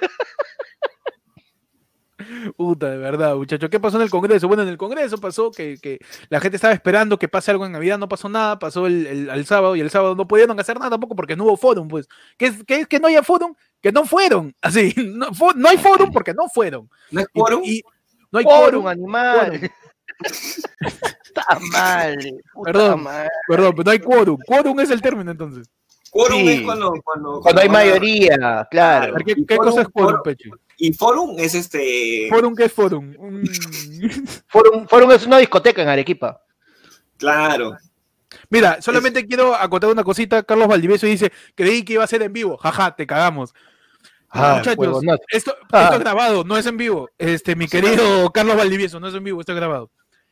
Puta, de verdad, muchacho. ¿Qué pasó en el Congreso? Bueno, en el Congreso pasó que, que la gente estaba esperando que pase algo en Navidad, no pasó nada, pasó el, sábado y el sábado no pudieron hacer nada tampoco porque no hubo fórum, pues. ¿Qué es que, es que no haya fórum? Que no fueron. Así, no, fo- no hay fórum porque no fueron. no es Y- quórum. y no hay Quórum, quórum. animal. Está mal. Perdón. madre. Perdón, pero no hay quórum. Quórum es el término entonces. Quórum sí. es cuando, cuando, Cuando hay mayoría, claro. ¿Qué, Y qué quórum, cosa es quórum, quórum. Peche? Y fórum es este. ¿Fórum qué es fórum? Un- Fueron, fueron es una discoteca en Arequipa. Claro. Mira, solamente quiero acotar una cosita. Carlos Valdivieso dice, creí que iba a ser en vivo. Jaja, te cagamos. Ah, Muchachos, esto, Ah. esto es grabado, no es en vivo. Este, mi querido Carlos Valdivieso, no es en vivo, esto es grabado.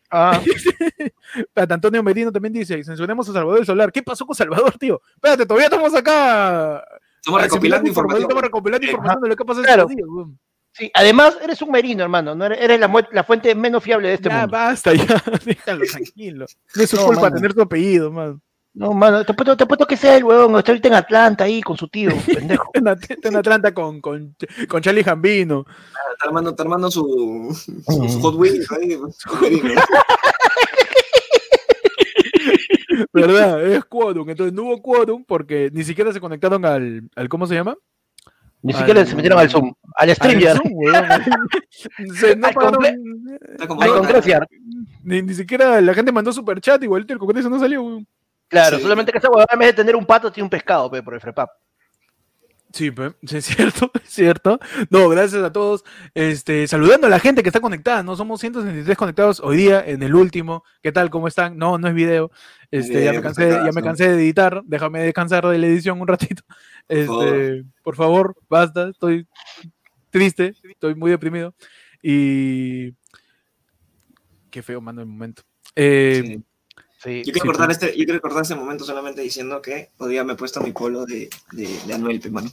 Ah, Antonio Merino también dice, censuremos a Salvador el Solar. ¿Qué pasó con Salvador, tío? Espérate, todavía estamos acá. Estamos recopilando asimilando información. Estamos recopilando información de lo que pasó claro. días, weón. sí. Además, eres un merino, hermano. No eres, eres la, fuente menos fiable de este ya, mundo. basta, ya. Déjalo tranquilo. No es su No, culpa mano. tener su apellido, man. No, mano, te apuesto, te apuesto que sea el huevón. Está ahorita en Atlanta ahí con su tío, pendejo. En, está en Atlanta con, con, con Charlie Jambino. Está armando, está armando su, su, Mm. su Hot Wheels ahí. su- ¿Verdad? Es quórum. Entonces no hubo quórum porque ni siquiera se conectaron al, al ¿cómo se llama? Ni siquiera Al- se metieron al Zoom, al StreamYard. Se- no Al pagaron- ni, ni siquiera la gente mandó super chat, igualito el Congreso no salió. weón. Claro, Sí. solamente que esa huevada en vez de tener un pato tiene un pescado, pe, por el frepap. Sí, es cierto, es cierto. No, gracias a todos. Este, saludando a la gente que está conectada, ¿no? Somos 163 conectados hoy día en el último. ¿Qué tal? ¿Cómo están? No, no es video. Este, ya me cansé, ya me cansé de editar. Déjame descansar de la edición un ratito. Este, por favor, basta. Estoy triste, estoy muy deprimido. Y qué feo, mando el momento. Eh, Sí. Sí. Yo quiero, Sí, cortar pues. este, yo quiero cortar este momento solamente diciendo que hoy día me he puesto mi polo de, de, de Anuel, mano.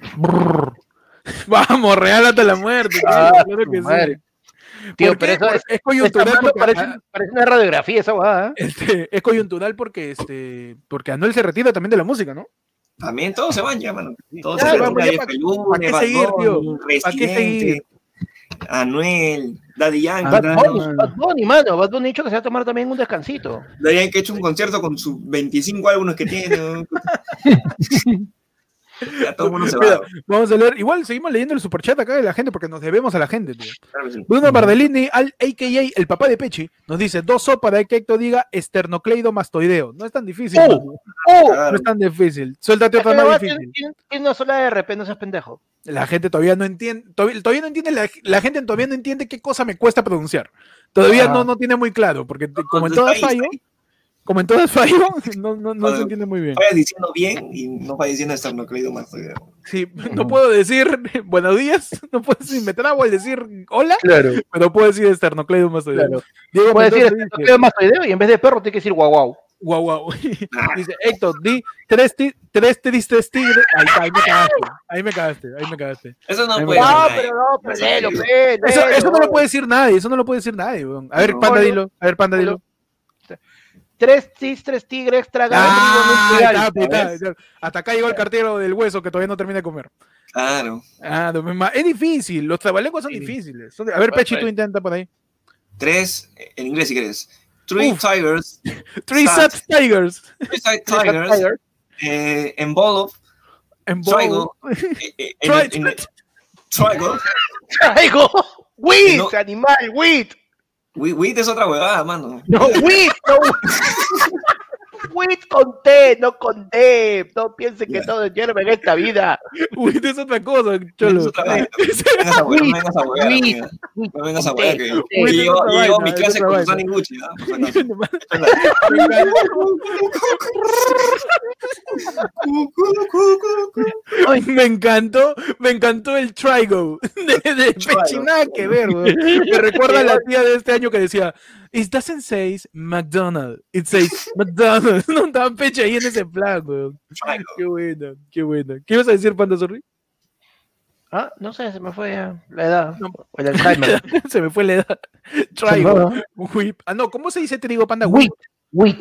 Vamos, regálate la muerte. tío, Ah, claro su que sí. madre. Tío, ¿Por pero eso es- es coyuntural Esta mano porque, parece, ah, parece una radiografía esa huevada. ¿eh? este, es coyuntural porque este porque Anuel se retira también de la música, ¿no? También todos se van ya, mano. Todos Claro, se van. pues, Calle ya, ¿pa- Pelú, pa' qué seguir, tío? Bunny, ¿Pa' qué seguir? Anuel, Daddy Yankee. Ah, Bad Bunny, no. Bad Bunny, mano. Bad Bunny ha dicho que se va a tomar también un descansito. Daddy Yankee ha hecho un concierto con sus 25 álbumes que tiene. ¿no? ya todo el mundo se va. Mira, Vamos a leer, igual seguimos leyendo el superchat acá de la gente porque nos debemos a la gente, tío. Claro que sí. Bruno Bardellini, al AKA, el papá de Pechi, nos dice dos sopas de que Héctor diga esternocleidomastoideo. No es tan difícil. ¡Oh! ¡Oh! No es tan difícil. Suéltate otra más difícil. tiene- tiene una sola RP, no seas pendejo. La gente todavía no entiende, todavía, todavía no entiende, la, la gente todavía no entiende qué cosa me cuesta pronunciar. Todavía Ah. no, no tiene muy claro, porque como en todas fallo, ahí, como en todas fallo, no, no, no se Cuando- entiende muy bien. Vayas diciendo bien y no vayas diciendo esternocleido más. Sí, no puedo decir buenos días, no puedo decir, me trabo al decir hola, Claro. pero puedo decir esternocleidomastoideo. claro. Diego Puede decir, este, queda más y en vez de perro tiene que decir guau guau. Guau, guau. Ah. Dice, Héctor, di tres, ti- tres tristes tigres. Ahí, está, ahí me cagaste. Ahí me cagaste, ahí me cagaste. Eso no puede no, pero no, pero Eso Eso, no lo puede decir nadie, eso no lo puede decir nadie, weón. A ver, No, panda, dilo. A ver, panda, dilo. Tres tis, tres tigres, tragan Ah. Hasta acá llegó el cartero del hueso que todavía no termina de comer. Claro. Ah, no, es difícil, los trabalenguas son Sí. difíciles. Son de- A ver, Pechi, tú intenta por ahí. Tres, en inglés si quieres. Three Uf. tigers. Three. Sad Tigers. Three side Tres tigers. tigers. Eh. En Triangle. eh, eh, en- en- Triangle. Traigo. Wheat, No. animal, wheat. Wheat es otra huevada, mano. No, wheat, no. Wheat con T, no con D. No piensen que todo es hierba en esta vida. Uy, es otra cosa, cholo. Es otra vaina. No vengas a huear, no vengas a huear, llevo vaina, mi clase con. Sunny Gucci. Me encantó. Me encantó, el Trigo de, de Trigo. Pechi, nada que ver. Me recuerda a la tía de este año que decía, It doesn't say McDonald's, it says McDonald's. No estaba Pechi ahí en ese plan, weón. Qué bueno, qué bueno. ¿Qué ibas a decir, Panda Sorri? Ah, no sé, se me fue la edad. O el Alzheimer. Se me fue la edad. Trigo. Whip. Ah, no, ¿cómo se dice trigo, Panda? Wheat, wheat.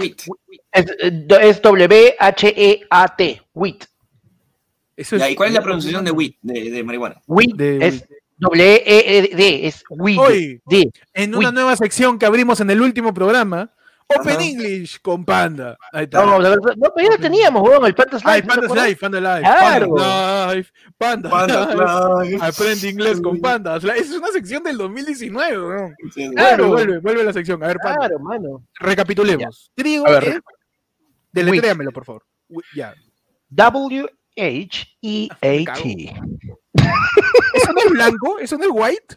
Es, eh, es W-H-E-A-T. Wheat. ¿Y cuál es la pronunciación de wheat, de, de marihuana? Wheat De- es W-E-E-D. Es wheat. Hoy, D. en una nueva sección que abrimos en el último programa, Open Ajá. English con Panda. Ahí está. No, la verdad- no, pero ya lo teníamos, weón, el Panda Slide. Ay, ¿no te Panda Live. Claro. Panda Live, Panda, claro. Aprende inglés con Panda. Esa es una sección del 2019, weón. Sí, Claro. Vuelve, vuelve, la sección. A ver, Panda. Claro, mano. Recapitulemos. Trigo A ver. es... Deletréamelo, por favor. Ya. W-H-E-A-T. ¿Eso no es blanco? ¿Eso no es white?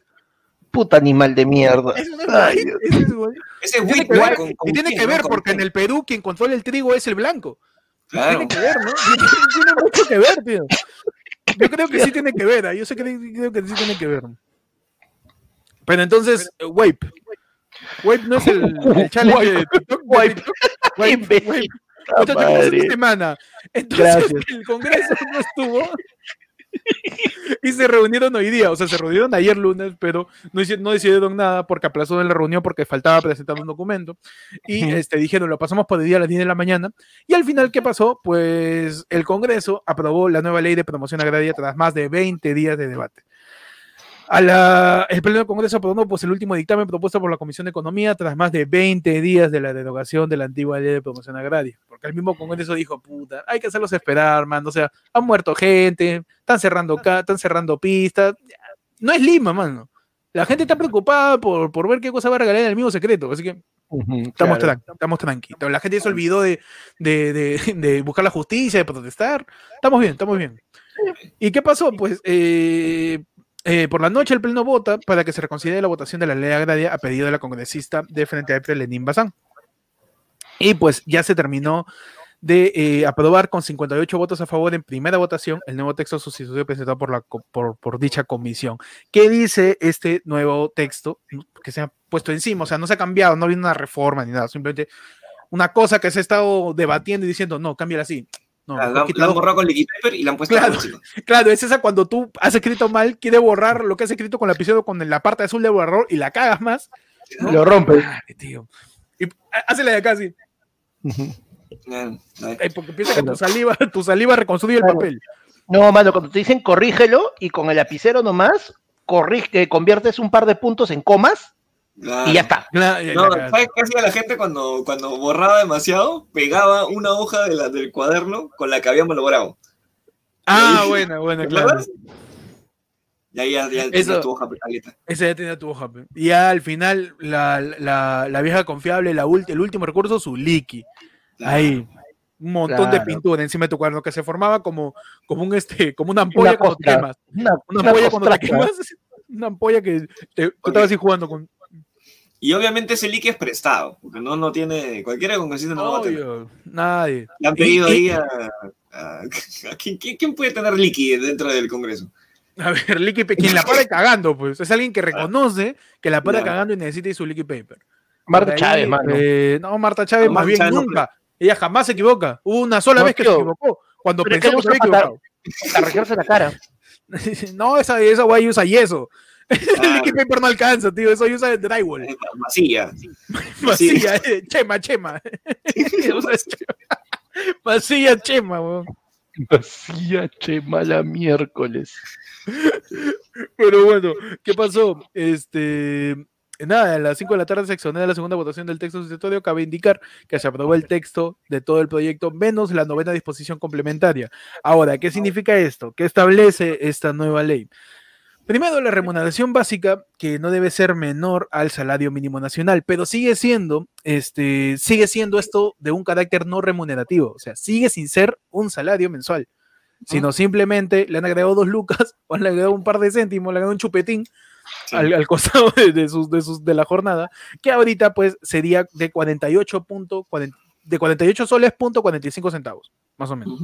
Puta animal de mierda. ¿Eso no es Ay, white? ¿Eso es white? Ese Y tiene wheat, que ¿no? ver, Con- y con tiene quién, que ver porque en el Perú quien controla el trigo es el blanco. Claro. Tiene que ver, ¿no? tiene mucho que ver, tío. Yo creo que sí tiene que ver, ¿ah? yo sé que creo que sí tiene que ver. Pero entonces, eh, Wape. Wape no es el, el challenge de TikTok. de Wape. TikTok. Wape. Wape. puta Muchachos, ¿qué pasó madre. esta semana? Entonces, Gracias. el Congreso no estuvo. Y se reunieron hoy día, o sea, se reunieron ayer lunes, pero no, no decidieron nada porque aplazaron la reunión porque faltaba presentar un documento. Y este, dijeron, lo pasamos por el día a las 10 de la mañana. Y al final, ¿qué pasó? Pues el Congreso aprobó la nueva ley de promoción agraria tras más de 20 días de debate. A la- el Pleno del Congreso aprobó pues, el último dictamen propuesto por la Comisión de Economía tras más de 20 días de la derogación de la antigua ley de promoción agraria. Porque el mismo Congreso dijo, puta, hay que hacerlos esperar, man. O sea, han muerto gente, están cerrando, están cerrando pistas. No es Lima, mano. La gente está preocupada por, por ver qué cosa va a regalar el mismo secreto. Así que estamos, Claro. tran- estamos tranquilos. La gente se olvidó de, de- de- de buscar la justicia, de protestar. Estamos bien, estamos bien. ¿Y qué pasó? Pues eh, eh, por la noche el Pleno vota para que se reconsidere la votación de la ley agraria a pedido de la congresista de Frente Amplio, Lenín Bazán. Y pues ya se terminó de eh, aprobar con 58 votos a favor en primera votación el nuevo texto sustitutivo presentado por, la, por, por dicha comisión. ¿Qué dice este nuevo texto que se ha puesto encima? O sea, no se ha cambiado, no viene una reforma ni nada, simplemente una cosa que se ha estado debatiendo y diciendo, no, cámbiala así. No, Ah, La, la han borrado con Liquid Paper y la han puesto Claro. es esa cuando tú has escrito mal, quiere borrar lo que has escrito con lapicero con la parte azul de borrador y la cagas más. Lo rompe. Ay, tío. Y ah, hazle de acá así. Ah, ah, Eh, porque piensa que tu saliva, tu saliva reconstruye el papel. No, mano, cuando te dicen corrígelo y con el lapicero nomás, corrige, conviertes un par de puntos en comas claro. y ya está. No, ¿sabes qué hacía la gente cuando, cuando borraba demasiado? Pegaba una hoja de la, del cuaderno con la que habíamos logrado. Ah, buena, buena, ¿Te claro. Y ahí ya, ya Eso- tenías tu hoja. Ese ya tenía tu hoja. Y ya al final, la, la, la vieja confiable, la ulti- el último recurso, su liqui. Ahí. Un montón de pintura encima de tu cuaderno que se formaba como, como un este, como una ampolla Una cuando te quemas. Una, Una una ampolla cuando te quemas. Una ampolla que te, tú estabas así jugando con. Y obviamente ese liqui es prestado, porque no, no tiene, cualquiera congresista no lo va a tener. Obvio, nadie. Le han pedido ahí a, a- a- ¿quién, quién- quién puede tener liqui dentro del Congreso? A ver, liqui pa- quien la para cagando, pues. Es alguien que reconoce que la para cagando y necesita ir su liqui paper. Marta Chávez, mano. eh, no, Marta Chávez No, más Marta bien Chávez no, nunca. Ella jamás se equivoca. Hubo una sola No, vez que tío. se equivocó. Cuando Pero es pensó que se había equivocado. La cara. no, esa, esa guay usa yeso. El Claro. liqui paper no alcanza, tío. Eso usa drywall. Eh, Masilla. Masilla, eh, chema, chema. Chema. Masilla, chema, weón. Vacía, che, mala miércoles. Pero bueno, ¿qué pasó? Este. Nada, a las 5 de la tarde se exonera la segunda votación del texto sustitutorio. Cabe indicar que se aprobó el texto de todo el proyecto, menos la novena disposición complementaria. Ahora, ¿qué significa esto? ¿Qué establece esta nueva ley? Primero, la remuneración básica, que no debe ser menor al salario mínimo nacional, pero sigue siendo, este, sigue siendo esto de un carácter no remunerativo, o sea, sigue sin ser un salario mensual, sino simplemente le han agregado dos lucas, o le han agregado un par de céntimos, le han agregado un chupetín Sí. al, al costado de, de sus, de, sus, de la jornada, que ahorita pues sería de 48, punto, 40 de 48 soles punto 45 centavos, más o menos.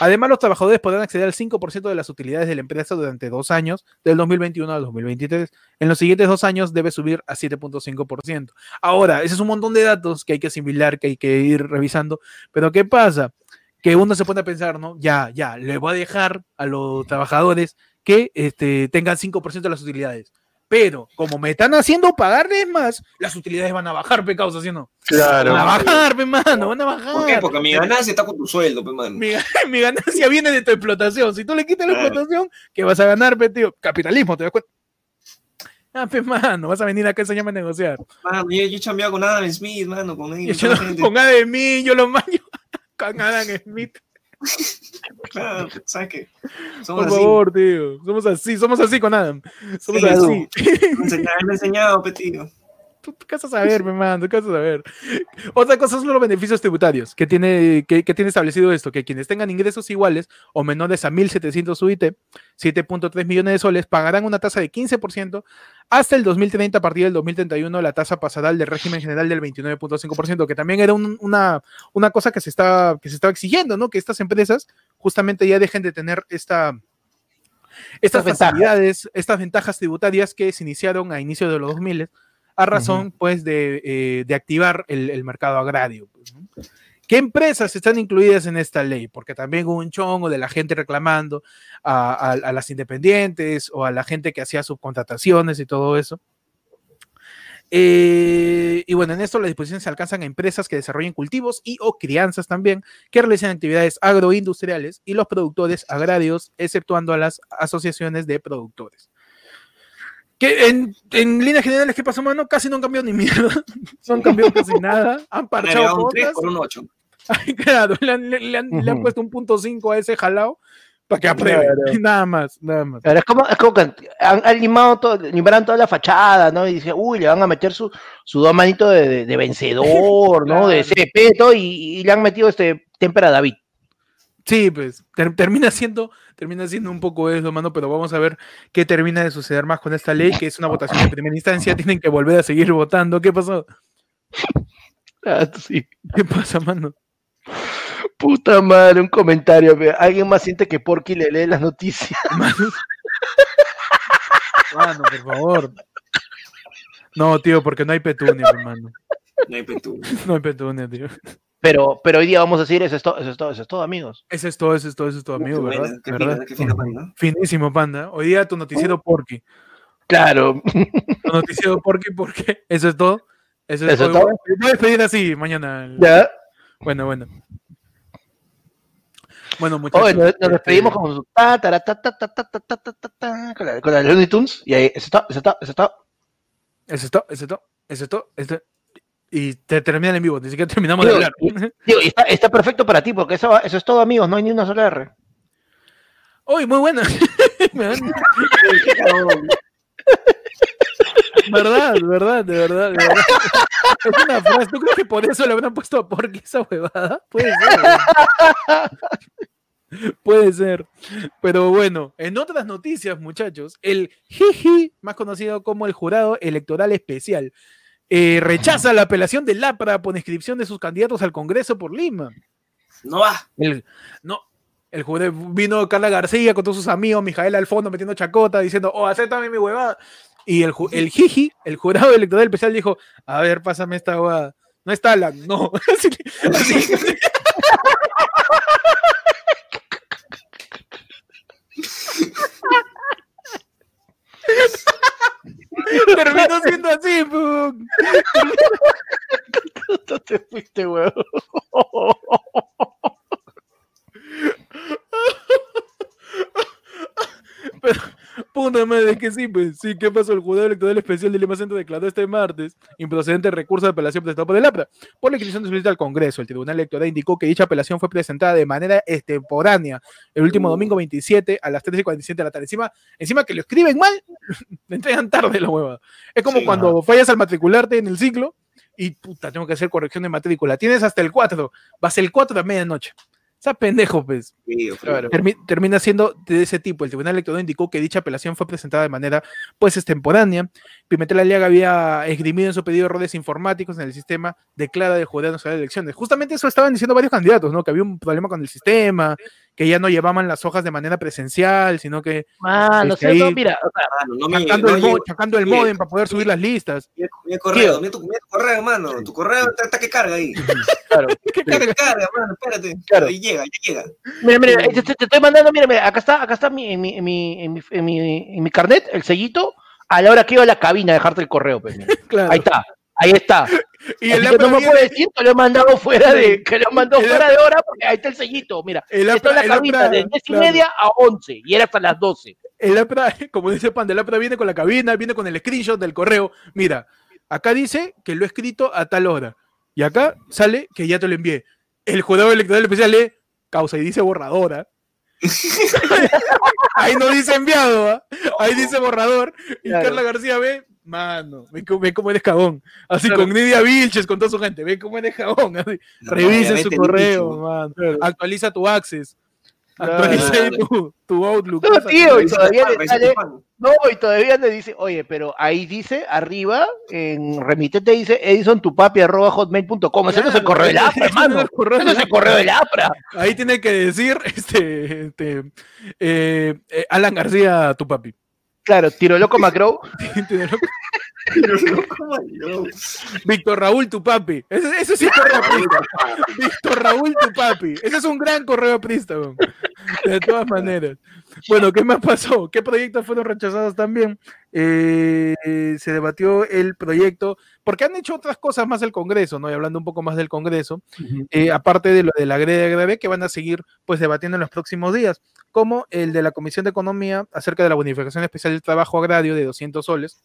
Además, los trabajadores podrán acceder al 5% de las utilidades de la empresa durante dos años, del 2021 al 2023. En los siguientes dos años debe subir a 7.5%. Ahora, ese es un montón de datos que hay que asimilar, que hay que ir revisando. Pero ¿qué pasa? Que uno se pone a pensar, ¿no? Ya, ya, le voy a dejar a los trabajadores que este, tengan 5% de las utilidades. Pero como me están haciendo pagarles más, las utilidades van a bajar, pecados, ¿sí o no? Claro. Van a bajar, pe, mano, van a bajar. ¿Por qué? Porque mi ganancia está con tu sueldo, pe. Mi, mi ganancia viene de tu explotación. Si tú le quitas la Claro. explotación, ¿qué vas a ganar, pe, tío? Capitalismo, ¿te das cuenta? Ah, pe, mano, vas a venir acá a enseñarme a negociar. Mano, yo, yo he chambeado con Adam Smith, mano, con él. yo no ponga de mí, yo lo maño con Adam Smith. Claro, ¿sabes qué? Somos Por así. favor, tío. Somos así, somos así con Adam. Somos Sí, así. Me he enseñado, me he enseñado, tío. Tú qué vas a saber, mi man, tú qué vas a saber. Otra cosa son los beneficios tributarios que tiene, que, que tiene establecido esto, que quienes tengan ingresos iguales o menores a 1.700 UIT, 7.3 millones de soles, pagarán una tasa de 15% hasta el 2030, a partir del 2031 la tasa pasará al del régimen general del 29.5%, que también era un- una, una cosa que se, está, que se estaba exigiendo, ¿no? Que estas empresas justamente ya dejen de tener esta... Estas Estas ventajas. estas ventajas tributarias que se iniciaron a inicios de los 2000 a razón pues de, eh, de activar el, el mercado agrario. pues. ¿Qué empresas están incluidas en esta ley? Porque también hubo un chongo de la gente reclamando a, a- a las independientes o a la gente que hacía subcontrataciones y todo eso. Eh, y bueno, en esto las disposiciones se alcanzan a empresas que desarrollen cultivos y o crianzas también, que realicen actividades agroindustriales y los productores agrarios, exceptuando a las asociaciones de productores. Que en, en líneas generales, ¿qué pasó, mano? Casi no han cambiado ni mierda. No han cambiado casi nada. Han parchado un 3 cosas. por un 8. Ay, claro, le han, le- le han- le han puesto un punto 5 a ese jalao para que apruebe. Claro. Nada más, nada más. Claro, es como, es como que han, han limado todo, limaron toda la fachada, ¿no? Y dice, uy, le van a meter su, su dos manitos de, de- de vencedor, ¿no? De. CP, todo, y, y le han metido este témpera David. Sí, pues ter- termina siendo, termina siendo un poco eso, mano, pero vamos a ver qué termina de suceder más con esta ley, que es una votación de primera instancia, tienen que volver a seguir votando. ¿Qué pasó? Ah, sí. ¿Qué pasa, mano? Puta madre, un comentario. ve, Alguien más siente que Porky le lee las noticias. Mano, Mano, por favor. No, tío, porque no hay petunia, hermano. No hay petú. No hay petunia, tío. Pero, pero hoy día vamos a decir, eso es todo, eso es todo, eso es todo, amigos. Eso es todo, eso es todo, eso es todo, amigo, Qué ¿verdad? qué ¿Verdad? qué panda. Finísimo, panda. Hoy día tu noticiero Porky. Claro. Tu noticiero Porky, porque eso es todo. Eso es Eso es todo. todo. Voy a despedir así mañana. Ya. Bueno, bueno. Bueno, muchachos. Oye, nos, nos este, despedimos con su ta, tara, ta, ta, ta, ta, ta, ta, ta, ta, ta, con la, con la Looney Tunes y ahí, eso está, eso está, eso está. Eso es todo, eso es todo, eso es todo. eso- Y te terminan en vivo, ni siquiera terminamos de hablar. Está, está perfecto para ti, porque eso, eso es todo, amigos, no hay ni una sola R. Uy, muy dan- verdad, verdad, de verdad, de verdad. Es una frase. ¿Tú crees que por eso le habrán puesto a Porky esa huevada? Puede ser. Puede ser. Pero bueno, en otras noticias, muchachos, el Jiji, más conocido como el Jurado Electoral Especial, eh, rechaza la apelación del APRA por inscripción de sus candidatos al Congreso por Lima. No va. El, no, el jurado vino Carla García con todos sus amigos, Mijael al fondo metiendo chacota, diciendo, oh, acéptame mi huevada. Y el, el Jiji, el jurado electoral especial, dijo, a ver, pásame esta huevada. No está la, no. Así que- así- Terminó siendo así, pum. No te fuiste, weón. Puta madre, que sí, pues sí, ¿qué pasó? El jurado electoral especial de Lima Centro declaró este martes improcedente recurso de apelación presentado por el APRA por la inscripción de solicitud al Congreso. El Tribunal Electoral indicó que dicha apelación fue presentada de manera extemporánea el último domingo 27 a las 13.47 de la tarde. Encima, encima que lo escriben mal, le entregan tarde la hueva. Es como Sí, cuando fallas al matricularte en el ciclo y puta, tengo que hacer corrección de matrícula. Tienes hasta el 4, vas el 4 a medianoche. Esa pendejo, pues. Claro. Termi- termina siendo de ese tipo. El Tribunal Electoral indicó que dicha apelación fue presentada de manera pues extemporánea. Pimentel Aliaga había esgrimido en su pedido errores informáticos en el sistema declara del Jurado Nacional de Elecciones. Justamente eso estaban diciendo varios candidatos, ¿no? Que había un problema con el sistema, que ya no llevaban las hojas de manera presencial, sino que Mano, Este, ¿sí o no? mira, o sea, Mano, no me sacando, no el, modem para poder subir las listas. Mira el correo, mira tu, correo, mano. Tu correo está, está que carga ahí. claro. Que carga, mano, espérate. Claro. Ahí llega, ya llega. Mira, mira, te, te- estoy mandando, mira, mira, acá está, acá está mi, en, mi, en, mi, en, mi, en, mi, en mi carnet, el sellito, a la hora que iba a la cabina a dejarte el correo, pues, mira. Claro. Ahí está, ahí está. Y que no me puede decir que lo he mandado fuera de, que lo he mandado fuera de hora, porque ahí está el sellito, mira. el Está en APRA- la cabina de 10 y claro. media a 11, y era hasta las 12. El APRA, como dice Panda, el APRA viene con la cabina, viene con el screenshot del correo. Mira, acá dice que lo he escrito a tal hora. Y acá sale que ya te lo envié. El jurado electoral especial lee causa y dice borradora. Ahí no dice enviado, ¿ah? ahí dice borrador. Y Claro. Carla García ve, mano, ve cómo, ve cómo eres cagón. Así Claro. con Nidia Vilches, con toda su gente, ve cómo eres cagón. Así. No, ya su correo, listo. mano. Claro. Actualiza tu access. Actualiza tu, tu Outlook. No, tío, y Revisa todavía le revisa sale-. No, y todavía le dice, oye, pero ahí dice, arriba, en remitente dice edison tu papi arroba hotmail.com. Ese no es el correo del APRA, no es hermano. el correo Ese no es del el correo del APRA. Ahí tiene que decir este, este eh, eh, Alan García, tu papi. Claro, tiro loco Macro. Víctor Raúl, tu papi. Ese, ese sí es correo aprista. Víctor Raúl, tu papi. Ese es un gran correo aprista. weón. De todas maneras. Bueno, ¿qué más pasó? ¿Qué proyectos fueron rechazados también? Eh, eh, se debatió el proyecto, porque han hecho otras cosas más el Congreso, ¿no? Y hablando un poco más del Congreso, eh, aparte de lo de la greve grave que van a seguir pues debatiendo en los próximos días, como el de la Comisión de Economía acerca de la bonificación especial del trabajo agrario de 200 soles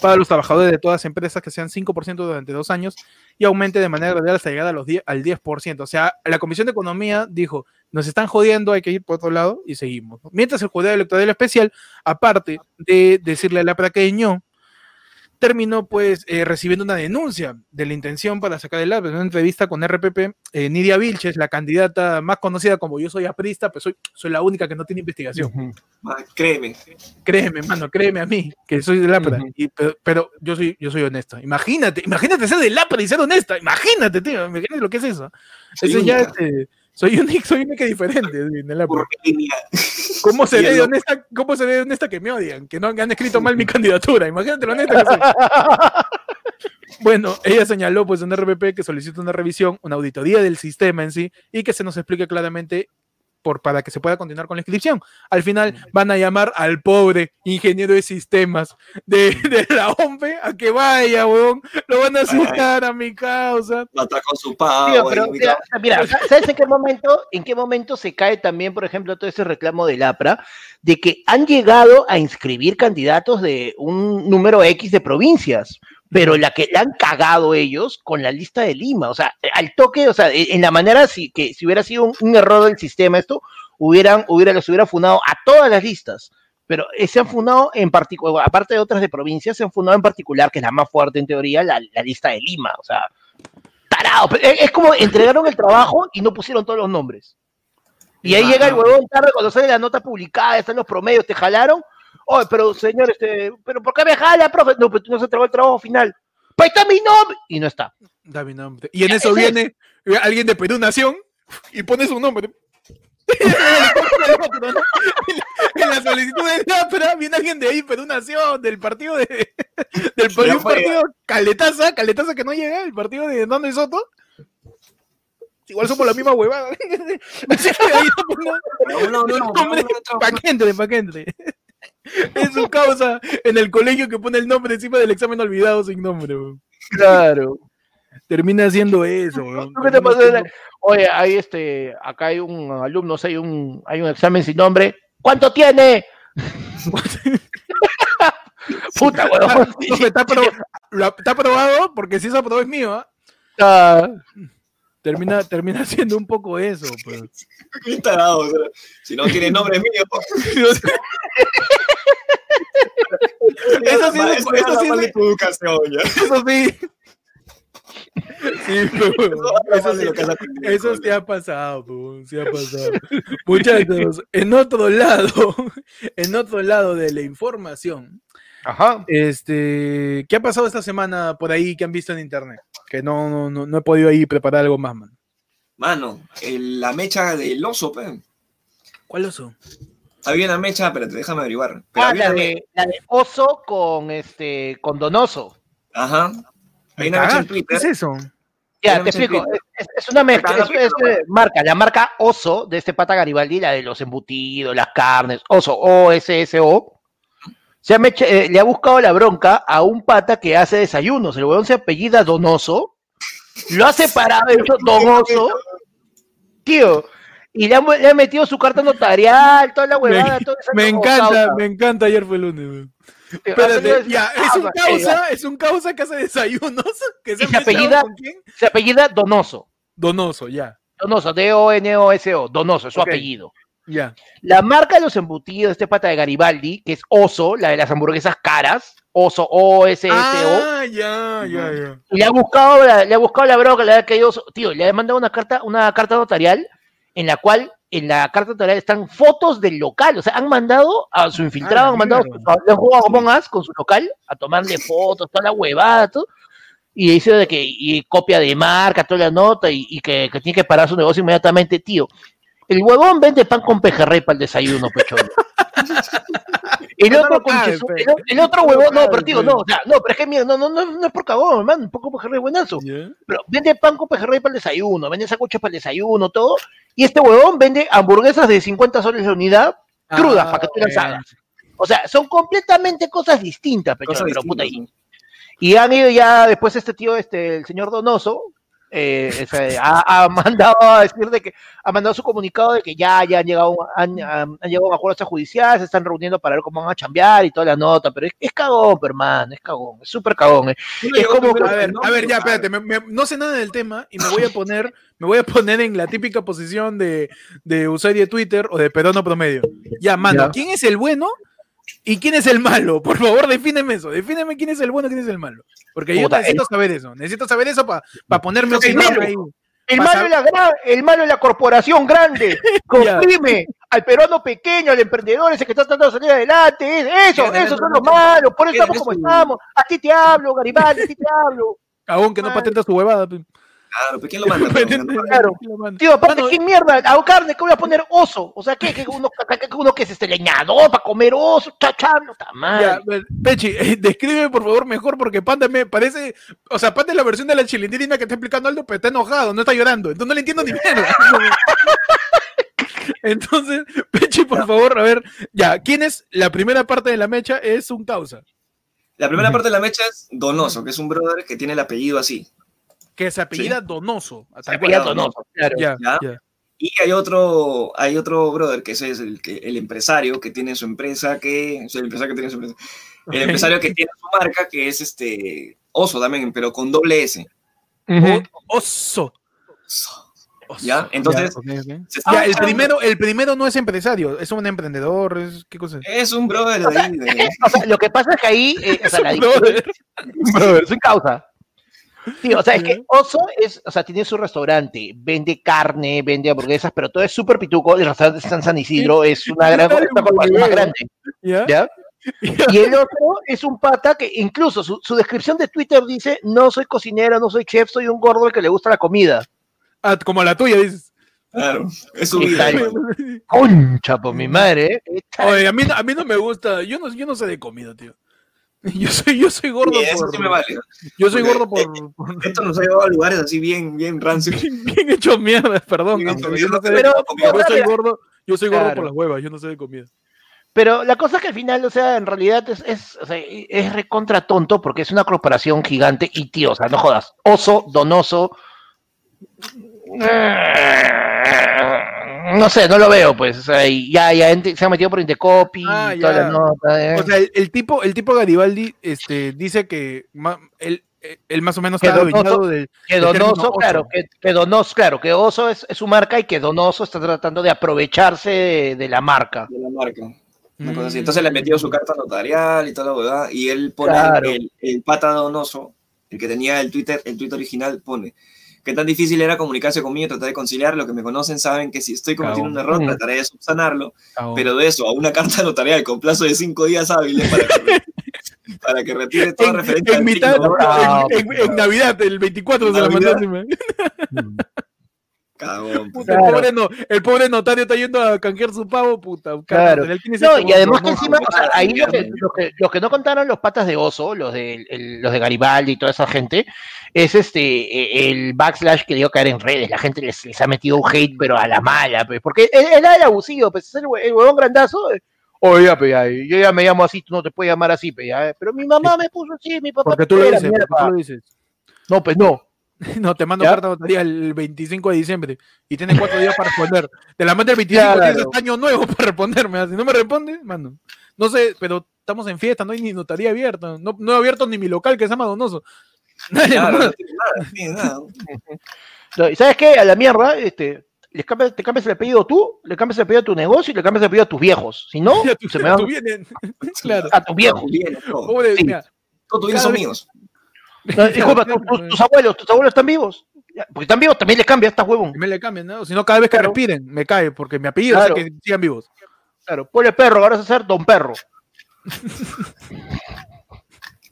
para los trabajadores de todas las empresas que sean 5% durante dos años y aumente de manera gradual hasta llegar a los 10, al 10%. O sea, la Comisión de Economía dijo, nos están jodiendo, hay que ir por otro lado y seguimos. Mientras el Jurado Electoral Especial, aparte de decirle a la praqueño, terminó pues eh, recibiendo una denuncia de la intención para sacar el APRA. En una entrevista con RPP, eh, Nidia Vilches, la candidata más conocida como yo soy aprista, pues soy, soy la única que no tiene investigación. Créeme. Créeme, mano, créeme a mí, que soy del APRA. Y, pero, pero yo soy, yo soy honesta. Imagínate, imagínate ser del APRA y ser honesta. Imagínate, tío, imagínate lo que es eso. Eso ya este, soy única, soy única y diferente en línea. ¿Cómo seré de honesta, cómo seré de honesta que me odian? Que no que han escrito mal mi candidatura. Imagínate lo honesta que soy. Bueno, ella señaló pues en RPP que solicita una revisión, una auditoría del sistema en sí y que se nos explique claramente por, para que se pueda continuar con la inscripción. Al final van a llamar al pobre ingeniero de sistemas de, de la OMPE a que vaya, weón. Lo van a asustar a mi causa. Mata con su y- mira, mira, ¿sabes en qué momento, en qué momento se cae también, por ejemplo, todo ese reclamo del APRA, de que han llegado a inscribir candidatos de un número X de provincias, pero la que le han cagado ellos con la lista de Lima, o sea, al toque, o sea, e, en la manera si, que si hubiera sido un, un error del sistema esto, hubieran, hubiera, los hubiera funado a todas las listas. Pero eh, se han fundado en particular, aparte de otras de provincias, se han fundado en particular, que es la más fuerte en teoría, la, la lista de Lima. O sea, tarado. pero Es, como entregaron el trabajo y no pusieron todos los nombres. Y ahí Ah, llega el huevón tarde cuando sale la nota publicada, están los promedios, te jalaron. Oye, pero señor, este, pero ¿por qué me jala, profe? No, pero tú no se entregó el trabajo final. Pues está mi nombre. Y no está. Da mi nombre. Y en eso es. viene alguien de Perú Nación y pone su nombre. en la solicitud del APRA viene alguien de ahí, Perú Nación, del partido de, del partido Caletaza, Caletaza que no llega, el partido de Nando y Soto. Igual somos la misma huevada. Ahí No, no, no, no, no, no, pa' que entre, pa' que entre. Es su causa en el colegio que pone el nombre encima del examen olvidado sin nombre. weón. Claro. Termina haciendo eso. weón. ¿Qué te Termina pasó? haciendo- Oye, hay este, acá hay un alumno, hay un, hay un examen sin nombre. ¿Cuánto tiene? Puta. Profe, está, aprobado porque si es aprobado es mío. ¿ah? Ah, Termina, termina siendo un poco eso. pues. Qué tarado, o sea, si no tiene nombre mío. Eso sí es- eso eso sí es- educación. Eso sí. Sí, pero, eso, es sí, lo que has aprendido, eso sí ha pasado, pues, sí ha pasado. Muchachos, en otro lado, en otro lado de la información, Ajá. este, ¿qué ha pasado esta semana por ahí que han visto en internet? Que no, no, no, no he podido ahí preparar algo más, man. Mano, el- la mecha del oso, pe. ¿Cuál oso? Había una mecha, pero déjame averiguar. Pero Ah, la de, la de oso con este con donoso. Ajá. Hay una mecha en cagaste, ¿Qué Twitter. es eso? Ya, te explico. Twitter. Es, es una mezcla, es, es, eh, marca, la marca Oso de este pata Garibaldi, la de los embutidos, las carnes, Oso, O-S-S-O. Se ha mecha- eh, le ha buscado la bronca a un pata que hace desayunos. El huevón se apellida Donoso, lo ha separado eso, Donoso, tío, y le ha, le ha metido su carta notarial, toda la huevada, toda esa Me cosa, encanta, me encanta ayer fue el lunes. weón. tío, Espérate, ya, es un Ah, causa, es un causa que hace desayunos, que se Y se apellida- con quién? Se apellida Donoso. Donoso, ya, Donoso, D-O-N-O-S-O, Donoso, es su apellido. Ya. La marca de los embutidos de este pata de Garibaldi, que es Oso, la de las hamburguesas caras, Oso, O-S-S-O, Ah, ya, ya, ya. le ha buscado la, le ha buscado la bronca, le ha caído, tío, le ha mandado una carta, una carta notarial en la cual en la carta notarial están fotos del local, o sea, han mandado a su infiltrado, Ah, han mandado, a Among Us con su local a tomarle fotos, toda la huevada, todo, y dice de que y copia de marca, toda la nota, y, y que, que tiene que parar su negocio inmediatamente, tío. El huevón vende pan con pejerrey para el desayuno, pechón. El otro, cabe, conche el, el otro huevón, no, cabe, pero tío, pe. no, no, pero es que mira, no, no, no, no es por cagón, hermano, un poco pejerrey buenazo. Pero vende pan con pejerrey para el desayuno, vende sacuchas para el desayuno, todo. Y este huevón vende hamburguesas de 50 soles de unidad, crudas, Ah, para que tú las hagas. O sea, son completamente cosas distintas, pechón, Cosas pero puta, y, y han ido ya después este tío, este, el señor Donoso, eh, ha, ha mandado a decir de que, ha mandado su comunicado de que ya, ya han llegado, han, han- han llegado a un acuerdo extrajudicial, se están reuniendo para ver cómo van a chambear y toda la nota, pero es, es cagón, pero, hermano, es cagón, es súper cagón. eh. ¿no? es como A ver, no, a ver, ya, espérate, me- me- no sé nada del tema y me voy a poner, me voy a poner en la típica posición de, de usuario de Twitter o de peruano promedio. Ya, mano, Ya. ¿quién es el bueno y quién es el malo? Por favor, defíneme eso, defíneme quién es el bueno y quién es el malo. Porque yo Puta, necesito saber eso, necesito saber eso para ponerme El opinión malo. ahí. El malo, es la gran- el malo es la corporación grande, comprime al peruano pequeño, al emprendedor ese que está tratando de salir adelante, es- eso, ¿Quién es esos son los malo? malos, por eso ¿Quién estamos es como estamos, a ti te hablo, Garibaldi, a ti te hablo. Aún que no Madre. patenta su huevada. Claro, ¿pero ¿quién lo manda? Claro. ¿Quién lo manda? Tío, aparte, ¿qué mierda? A carne, ¿qué voy a poner oso? O sea, ¿qué? ¿Qué uno, qué- qué uno que es este leñador para comer oso? Chachando, está mal. Pechi, eh, describe por favor mejor porque Panda me parece, o sea, Panda es la versión de la chilindrina que está explicando Aldo, pero está enojado, no está llorando, entonces no le entiendo ni mierda. Entonces, Pechi, por favor, a ver, ya, ¿quién es? La primera parte de la mecha es un causa, La primera parte de la mecha es Donoso, que es un brother que tiene el apellido así. Que se apellida Donoso. Se apellida. Donoso, claro. Ya, ¿Ya? ya. Y hay otro, hay otro brother que ese es el, que, el empresario que tiene su empresa, que, o sea, el empresario que tiene su empresa, el empresario que tiene su marca, que es este Oso también, pero con doble S. Oso. Oso. ¿Ya? Entonces, Ya. Se el primero, el primero no es empresario, es un emprendedor, es, ¿qué cosa? Es un brother de ahí. de- O sea, lo que pasa es que ahí, eh, o sea, la Brother. Brother, sin causa. Sí, o sea, es Ya. que Oso es, o sea, tiene su restaurante, vende carne, vende hamburguesas, pero todo es súper pituco. El restaurante está en San Isidro, es una gran corporación más grande, ¿Ya? ¿ya? Y el otro es un pata que incluso su, su descripción de Twitter dice, no soy cocinero, no soy chef, soy un gordo al que le gusta la comida. Ah, como la tuya, dices. Claro, es hermano. Concha, por mi madre. ¿eh? Oye, a mí, no- a mí no me gusta, yo no, yo no sé de comida, tío. Yo soy, yo soy gordo eso por, sí me vale. yo soy gordo por, por- Esto nos ha llevado a lugares así bien, bien rancios. bien hecho mierda, perdón, yo no sé de- Pero, yo soy gordo, yo soy gordo Claro. por las huevas, yo no sé de comida. Pero la cosa es que al final, o sea, en realidad es, es, o sea, es recontra tonto porque es una corporación gigante y tío, o sea, no jodas. Oso, donoso. No sé, no lo veo, pues. O sea, y ya, ya se ha metido por Indecopy Ah, y eh. O sea, el, el tipo, el tipo Garibaldi, este, dice que él, él más o menos Que está Donoso- del que Donoso, oso. claro, que, que Donoso, claro, que Oso es, es su marca y que Donoso está tratando de aprovecharse de, de la marca. de la marca. Una cosa así. Mm. Entonces le metió su carta notarial y toda la huevada. Y él pone Claro. el, el pata donoso, el que tenía el Twitter, el Twitter original, pone que tan difícil era comunicarse conmigo, tratar de conciliar. Lo que me conocen saben que si estoy cometiendo un error, Mm. trataré de subsanarlo. Pero de eso, a una carta notarial con plazo de cinco días hábiles para que, para que retire toda en, referencia en al mitad, en, en- en Navidad, el 24 se la. Cagón. Puta, el, pobre no- el pobre notario está yendo a canjear su pavo, puta. Claro. No, y además que encima, o sea, ahí lo que, no contaron los patas de Oso, los de, el- los de Garibaldi y toda esa gente, es este eh, el backslash que dio caer en redes. La gente les, les ha metido un hate, pero a la mala, pues, porque él, él era el abusivo, pues es el, hue- el huevón grandazo. eh, Oye, ya, pues, ya, yo ya me llamo así, tú no te puedes llamar así, pues, ya, eh, pero mi mamá me puso así, mi papá Porque tú lo dices, porque tú lo dices. No, pues no. No, te mando ¿Ya? carta notaria el 25 de diciembre y tienes cuatro días para responder. Te la mando el 25, Claro. tienes hasta año nuevo para responderme. Si no me respondes, mando. No sé, pero estamos en fiesta, no hay ni notaría abierta. No, no he abierto ni mi local que se llama Donoso. Nadie Claro, más. no tiene nada, no ¿y ¿Sabes qué? A la mierda, este, les cambias, te cambias el apellido tú, le cambias el apellido a tu negocio y le cambias el apellido a tus viejos. Si no, Ya tú- se me van. Claro. a tus viejos. Bien, todo. Pobre, Sí. mira, Todos tus bienes son míos. Disculpa, tu- tus abuelos, tus abuelos están vivos. Porque están vivos, también les cambia, estás huevón. me le cambien, ¿no? Si no, cada vez que Claro. respiren, me cae, porque mi apellido Claro. hace que sigan vivos. Claro, ponle perro, ahora vas a ser don perro.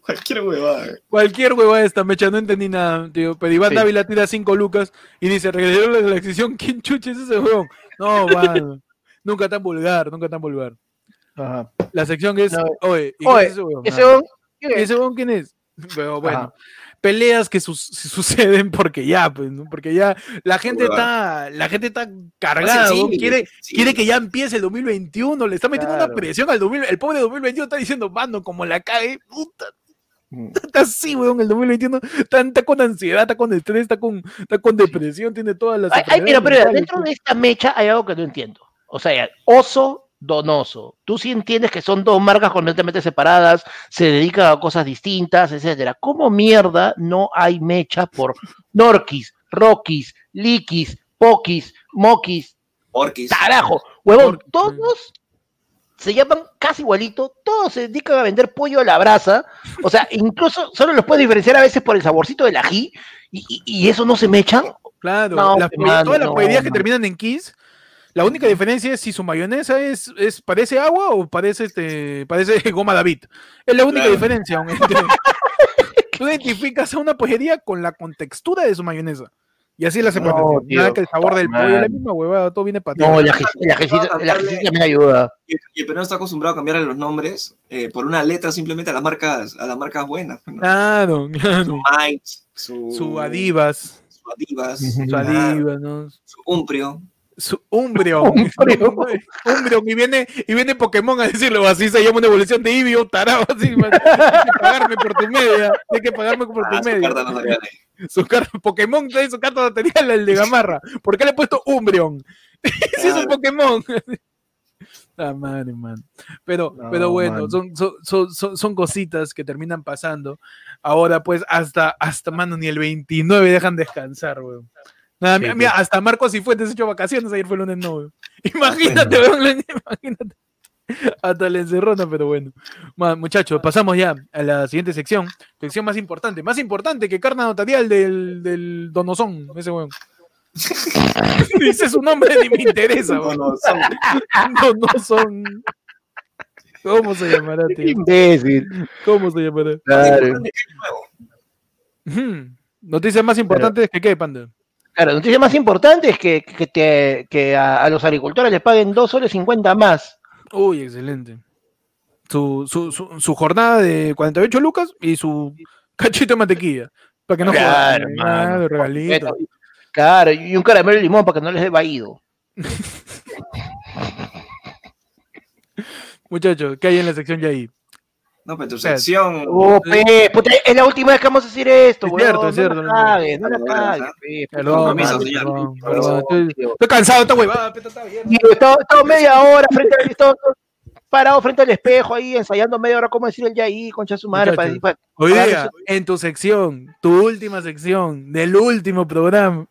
Cualquier huevada. Cualquier hueva esta mecha, no entendí nada, tío. Pero Iván Sí. Dávila tira 5 lucas y dice, regresó la elección, ¿quién chucha es ese huevón? No, mano. nunca tan vulgar, nunca tan vulgar. Ajá. La sección es, No. oye, ¿y Oye, quién es ese huevón? Ese Nada. huevón, ¿quién ¿Y es? Pero bueno, Ajá. peleas que suceden porque ya, pues, ¿no? Porque ya la gente está, la gente está cargada, Sí, quiere, sí. quiere que ya empiece el 2021, le está metiendo una presión al 2000, el pobre 2021 está diciendo, mano, como la cae, puta, Mm. está así, weón, el 2021 está, está con ansiedad, está con estrés, está con, está con depresión, tiene todas las Ay, ay, pero mentales, dentro pues. de esta mecha hay algo que no entiendo. O sea, oso, donoso. Tú sí entiendes que son dos marcas completamente separadas, se dedican a cosas distintas, etcétera. ¿Cómo mierda no hay mecha por Norquis, Rockies, Likis, Pokis, Mokis, Orquis. carajo? Huevón, todos se llaman casi igualito, todos se dedican a vender pollo a la brasa, o sea, incluso solo los puedes diferenciar a veces por el saborcito del ají, y, y- y eso no se mechan. Claro, No, las todas las no, pollerías que terminan en Kiss, la única diferencia es si su mayonesa es, es parece agua o parece este parece goma David. Es la única Claro. diferencia. entre- Tú identificas a una pollería con la contextura de su mayonesa. Y así es la separación. tío, Nada que el sabor del pollo, la man. misma huevada, todo viene para No, el ajicito también ayuda. Y el peruano está acostumbrado a cambiarle los nombres eh, por una letra simplemente a las marcas, a las marcas buenas. pues, ¿no? Claro, claro. Might, su, Su Adivas, su Adivas, su Adivas, ¿no? su Umprio. Su Umbreon. Umbreon. Umbreon. Y viene, y viene Pokémon a decirlo así, se llama una evolución de Eevee, tarado, así, man. Tienes que pagarme por tu media. Tienes que pagarme por tu Ah, su media. carta no sabía. Su carta, Pokémon trae su carta material, el de Gamarra. ¿Por qué le he puesto Umbreon? si es un Claro. Pokémon. Ah, madre, man. Pero, No, pero bueno, man. son, son, son, son- son cositas que terminan pasando. Ahora, pues, hasta, hasta, mano, ni el 29 dejan descansar, weón. Nada, Sí, mira, sí. hasta Marcos y Fuentes hecho vacaciones, ayer fue el lunes, no. Imagínate, weón, imagínate. Hasta la encerrona, pero bueno. Muchachos, pasamos ya a la siguiente sección. Sección más importante. Más importante que carna notarial del, del Donosón, ese weón. Dice su nombre ni me interesa, son- Donosón. ¿Cómo se llamará, tío? Imbécil. ¿Cómo se llamará? Claro. Noticias más importantes que qué, Panda. Claro, la noticia más importante es que, que, te- que a, a los agricultores les paguen 2 soles 50 más. Uy, excelente. Su, su, su, su jornada de 48 lucas y su cachito de mantequilla. Para que no Claro, regalito. Claro, y un caramelo de limón para que no les dé vaído. Muchachos, ¿qué hay en la sección ya ahí? No, pero tu sea, sección. Oh, pe, puta, es la última vez que vamos a decir esto, Es weón. cierto, es cierto, No la cagues, no la cagues, compromiso, señor, estoy, cansado, esta huevada, peta, está bien. Media hora frente al estaba parado frente al espejo ahí, ensayando media hora cómo decir el ya ahí, concha su madre, para, para- en tu sección, tu última sección, del último programa.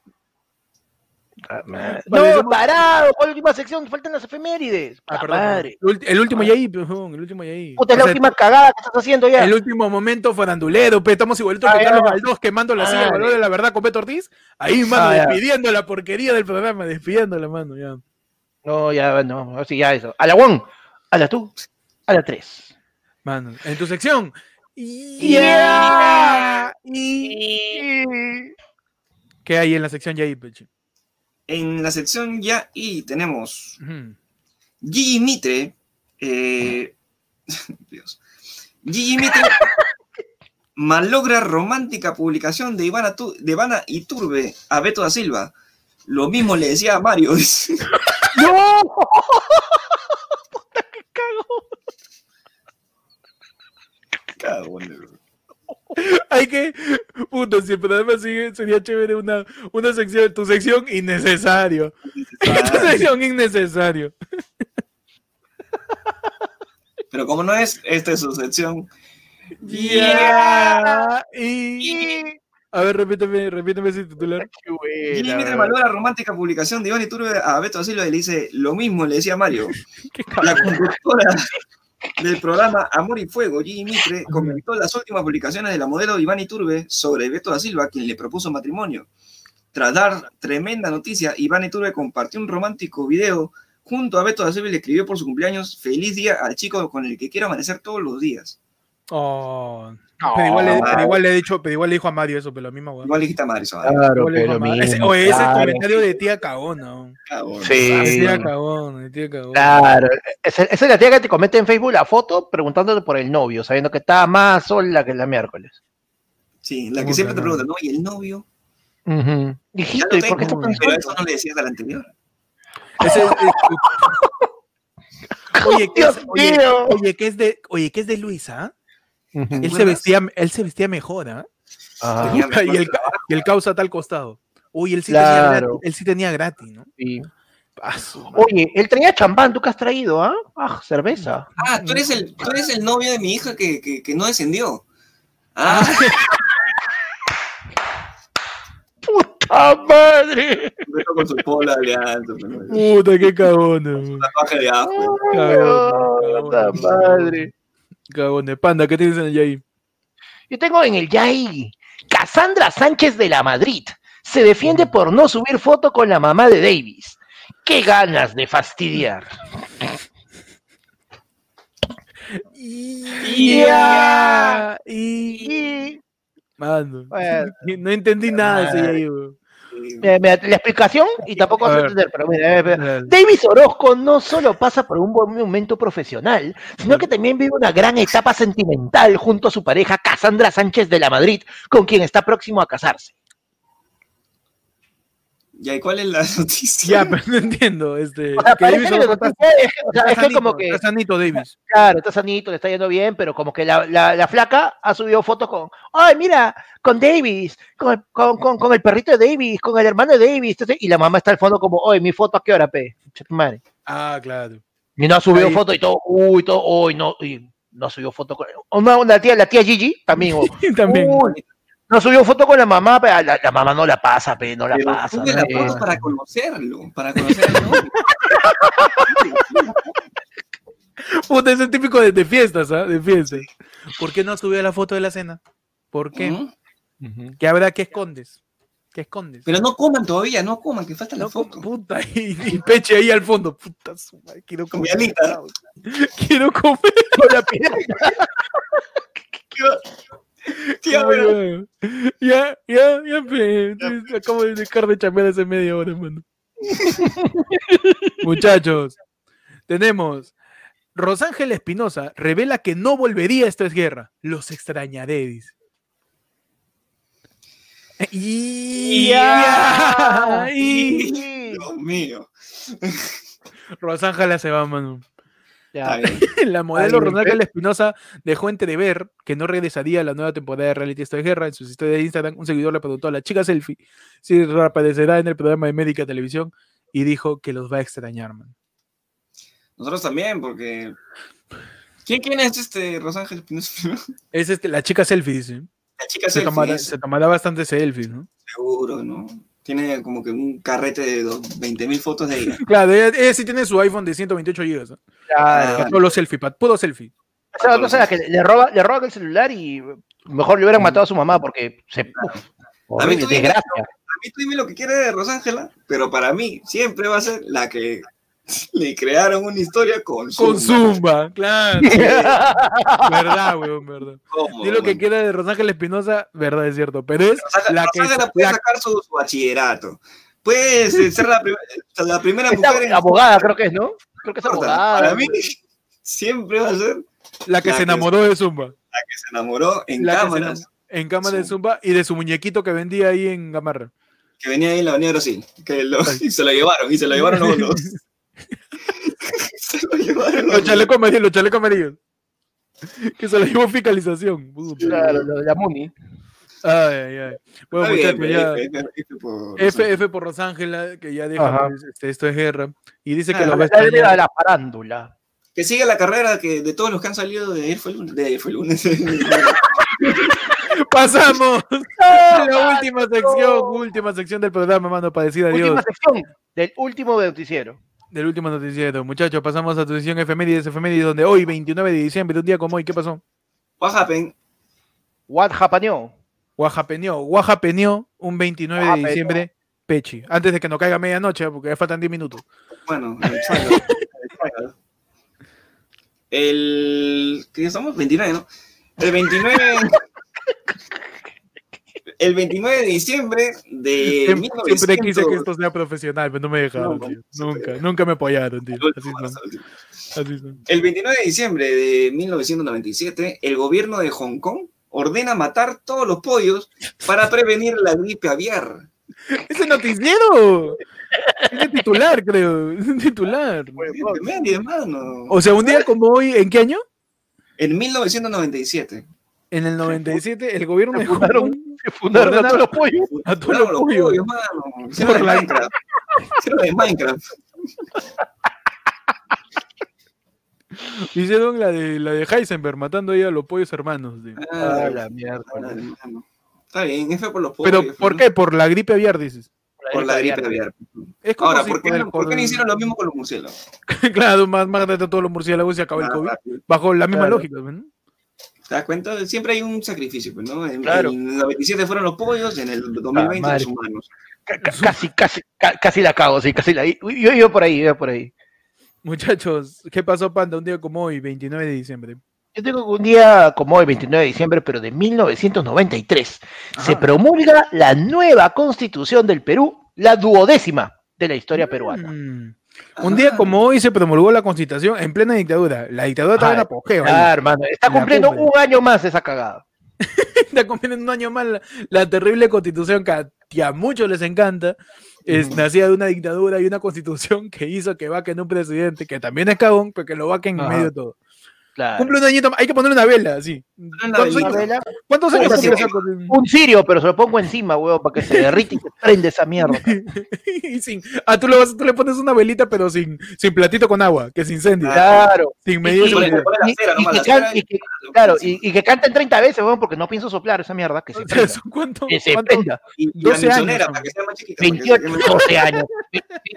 Vale, No, parado, ¿cuál última sección? Faltan las efemérides. Ah, perdón, madre. El, último ya ahí, pejón, el último ya ahí. Puta, es la sea, última cagada que estás haciendo ya. El último momento farandulero, pe, estamos igualitos Ah, que. Carlos Valdós quemando la silla Ah, valor de la verdad con Beto Ortiz. Ahí, mano, Ah, despidiendo la porquería del programa, despidiendo la mano, ya. No, ya, no, así ya eso. A la one, a la tú, a la tres. Mano, en tu sección. Yeah. Y- ¿Qué hay en la sección ya ahí, peche? En la sección ya y tenemos. Gigi Mitre. eh, Dios. Gigi Mitre malogra romántica publicación de Ivana, Tu- de Ivana Iturbe a Beto da Silva. Lo mismo le decía a Mario. ¡No! ¡Puta que cago! Cago Hay que. Puto, si el programa sigue, sería chévere una, una sección, tu sección innecesario. tu sección innecesario. Pero como no es, esta es su sección. Yeah. Y... A ver, repíteme, repíteme ese titular. Qué Gigi Mitre malogra romántica publicación de Ivana Iturbe a Beto Silva y le dice lo mismo le decía a Mario. La conductora del programa Amor y Fuego, Gigi Mitre, comentó las últimas publicaciones de la modelo Iván Iturbe sobre Beto da Silva, quien le propuso matrimonio. Tras dar tremenda noticia, Iván Iturbe compartió un romántico video junto a Beto da Silva y le escribió por su cumpleaños feliz día al chico con el que quiero amanecer todos los días. Oh. Pero, igual le, pero igual le he dicho, pero igual le dijo a Mario eso, pero lo mismo, weón. Igual le dijiste a Mario eso, ¿eh? Claro, pero a Mario. Ese, oye, ese claro. comentario de tía cagona. Sí. Tía cagona, de tía cagona. Claro, esa, esa es la tía que te comenta en Facebook la foto preguntándote por el novio, sabiendo que está más sola que la miércoles. Sí, la que siempre te pregunta, ¿no? ¿Y el novio? Lo ¿y por qué pero eso no le decías al anterior. Ese es- es- oye, ¿qué es, oye, oye, ¿qué es de, oye, ¿qué es de Luisa? Él se vestía, él se vestía mejor, ¿ah? Ajá, Tenía mejor y, el, y el causa tal costado. Uy, él sí, Claro. tenía gratis, él sí tenía gratis, ¿no? sí. Ah, su madre. Oye, él traía champán, ¿tú qué has traído, ah? Ah, cerveza. Ah, tú eres el, tú eres el novio de mi hija que, que, que no descendió. Ah, ¡Puta madre! Con su pola de Puta, qué cagona. su tatuaje de ajo. Cagón, ¡Puta cagón. madre! Cagón de panda, ¿qué tienes en el ahí? Yo tengo en el Yai, Cassandra Sánchez de la Madrid. Se defiende por no subir foto con la mamá de Davis. ¡Qué ganas de fastidiar! Ya. Y... Y, Mano, bueno, no entendí nada de ese Madre. Mira, mira, la explicación, y tampoco vas a entender, pero mira, mira, mira. Davis Orozco no solo pasa por un buen momento profesional, sino que también vive una gran etapa sentimental junto a su pareja Cassandra Sánchez de la Madrid, con quien está próximo a casarse. Ya, ¿y cuál es la noticia? Ya, pero no entiendo. Este, O sea, que Davis parece que solo la está- noticia es que- o sea, está es que sanito, como que, está sanito Davis. claro, está sanito, le está yendo bien, pero como que la, la, la flaca ha subido fotos con, ay, mira, con Davis, con, el- con, con, con el perrito de Davis, con el hermano de Davis, entonces, y la mamá está al fondo como, oye, mi foto a qué hora, pe, madre. Ah, claro. Y no ha subido foto y todo, uy, todo, uy, no, y no subió foto con, una, una tía, la tía Gigi, también, oh, También. uy, no subió foto con la mamá, pero la, la mamá no la pasa, pe, no la Pero pasa. sube la ¿no? foto Eh, para conocerlo, para conocer al novio. Puta, ese es típico de, de fiestas, ¿ah? De fiestas. ¿Por qué no subió la foto de la cena? ¿Por qué? Ujú. ¿Qué habrá que escondes? ¿Qué escondes? Pero no coman todavía, no coman, que falta la foto. puta, y, y Peche ahí al fondo. Puta, su madre, quiero comer. Quiero comer. con la pierna. Ay, pero-. Ya, ya, ya, pe. Acabo de dejar de chambear hace media hora, hermano. Muchachos, tenemos. Rosángel Espinosa revela que no volvería a esta es guerra. Los extrañaré, dice. Y, Ya. y- Dios mío. Rosángela se va, mano. La modelo Rosángel Espinosa dejó entrever que no regresaría a la nueva temporada de Reality Esto de Guerra. En sus historias de Instagram, un seguidor le preguntó a la chica selfie si reaparecerá en el programa de Médica Televisión y dijo que los va a extrañar, man. Nosotros también, porque. ¿Quién, quién es este Rosángel Espinosa? Es este, la chica selfie, dice. La chica Se selfie, tomará, se tomará bastante selfies, ¿no? seguro, ¿no? Tiene como que un carrete de 20.000 fotos de ella. Claro, ella, ella sí tiene su iPhone de 128 GB. ¿no? Claro. Los selfie, para puro selfie. O sea, no sabes que le roba, le roban el celular y mejor le hubieran matado a su mamá porque se. Uf, horrible, tú dime- desgracia. A mí tú dime lo que quiere de Rosángela, pero para mí siempre va a ser la que le crearon una historia con Con Zumba. Zumba, claro. verdad, weón, verdad. ¿Cómo, Di lo que quiera de Rosángel Espinosa, verdad es cierto. Pero es Rosángela, la que. Puede la- sacar su, su bachillerato. Puede ser la, prim- la primera mujer en abogada, creo que es, ¿no? Creo que es abogada. Para mí siempre va a ser la que la se que- enamoró de Zumba. la que se enamoró en cámaras, En cama de Zumba. Zumba y de su muñequito que vendía ahí en Gamarra. que venía ahí en la avenida Brasil. Que lo- y se lo llevaron, y se lo llevaron los dos. Se lo llevaron Los chalecos amarillos, los chalecos amarillos. Que se lo llevó fiscalización. Claro, lo de la Muni. Ay, ay, ay. Bueno, muchachos, ya. F, F, F por- F, F por Rosángela, que ya deja Ajá. pues, este, esto es guerra. Y dice que Ah, lo va a La de extrañar. la farándula. Que sigue la carrera que de todos los que han salido de ayer fue el lunes. De ayer fue el lunes. Pasamos a la última sección, última sección del programa, mano, para decir adiós. Última sección del último noticiero. Del último noticiero. Muchachos, pasamos a tu sección efemérides, efemérides, donde hoy, 29 de diciembre, un día como hoy, ¿qué pasó? What happened? What happened? Oaxapeñó, Oaxapeñó, un 29 de diciembre, Pechi. Antes de que nos caiga medianoche, porque ya faltan 10 minutos. Bueno, el trailer, el. ¿Qué estamos? 29, ¿no? El 29. El 29 de diciembre de Siempre, 1900. siempre quise que esto sea profesional, pero no me dejaron, No, tío. Nunca, nunca me apoyaron, tío. El Así son, así son. El 29 de diciembre de 1997, el gobierno de Hong Kong ordena matar todos los pollos para prevenir la gripe aviar. ¡Ese noticiero! Es titular, creo. Es un titular. Gripe media, hermano. O sea, un día como hoy, ¿en qué año? En 1997. En el 97, el gobierno de Hong Kong se fundaron a todos los pollos. a todos los pollos. mano. Hicieron de Minecraft. Hicieron de Minecraft. Hicieron la de, la de Heisenberg, matando ahí a los pollos hermanos. tío. Ah, la mierda. hermano. Está bien, F por los pollos. Pero, ¿por qué? Por la gripe aviar, dices. Por la gripe aviar. Es como Ahora, si ¿por qué, no, por qué por- no hicieron lo mismo con los murciélagos? claro, más, más de todos los murciélagos y se acabó el COVID. rápido. Bajo la misma Claro. lógica, ¿no? ¿Te das cuenta? Siempre hay un sacrificio, pues, ¿no? En, Claro. en el 97 fueron los pollos, en el 2020 madre. los humanos. Ca- ca- Casi, casi, ca- casi la cago, sí, casi la. Yo iba por ahí, iba por ahí. Muchachos, ¿qué pasó, Panda? Un día como hoy, 29 de diciembre. Yo tengo un día como hoy, 29 de diciembre, pero de 1993, se promulga la nueva constitución del Perú, la duodécima de la historia peruana. Mm. Un día como hoy se promulgó la constitución en plena dictadura. La dictadura estaba en apogeo. Ah, hermano, está cumpliendo un año más esa cagada. Está cumpliendo un año más la, la terrible constitución que a, que a muchos les encanta. es, nacía de una dictadura y una constitución que hizo que vaquen un presidente que también es cagón, pero que lo vaquen en medio de todo. Claro. Cumple un añito más, hay que ponerle una vela, así. Una ¿Cuántos años, Vela, cuántos años sí. Un cirio, pero se lo pongo encima, weón, para que se derrite y se prende esa mierda. Y sin, ah, tú le, vas- tú le pones una velita, pero sin, sin platito con agua, que se incendie. Claro. Sin Y, y- y- y y y- que- claro, y, y que canten 30 veces, weón, porque no pienso soplar esa mierda, que se prenda. ¿Son ¿Cuánto, Que se cuánto- prenda. Y, y la 12 años, misionera, hombre. para que sea más chiquita. para que 28, sea más- 12 años.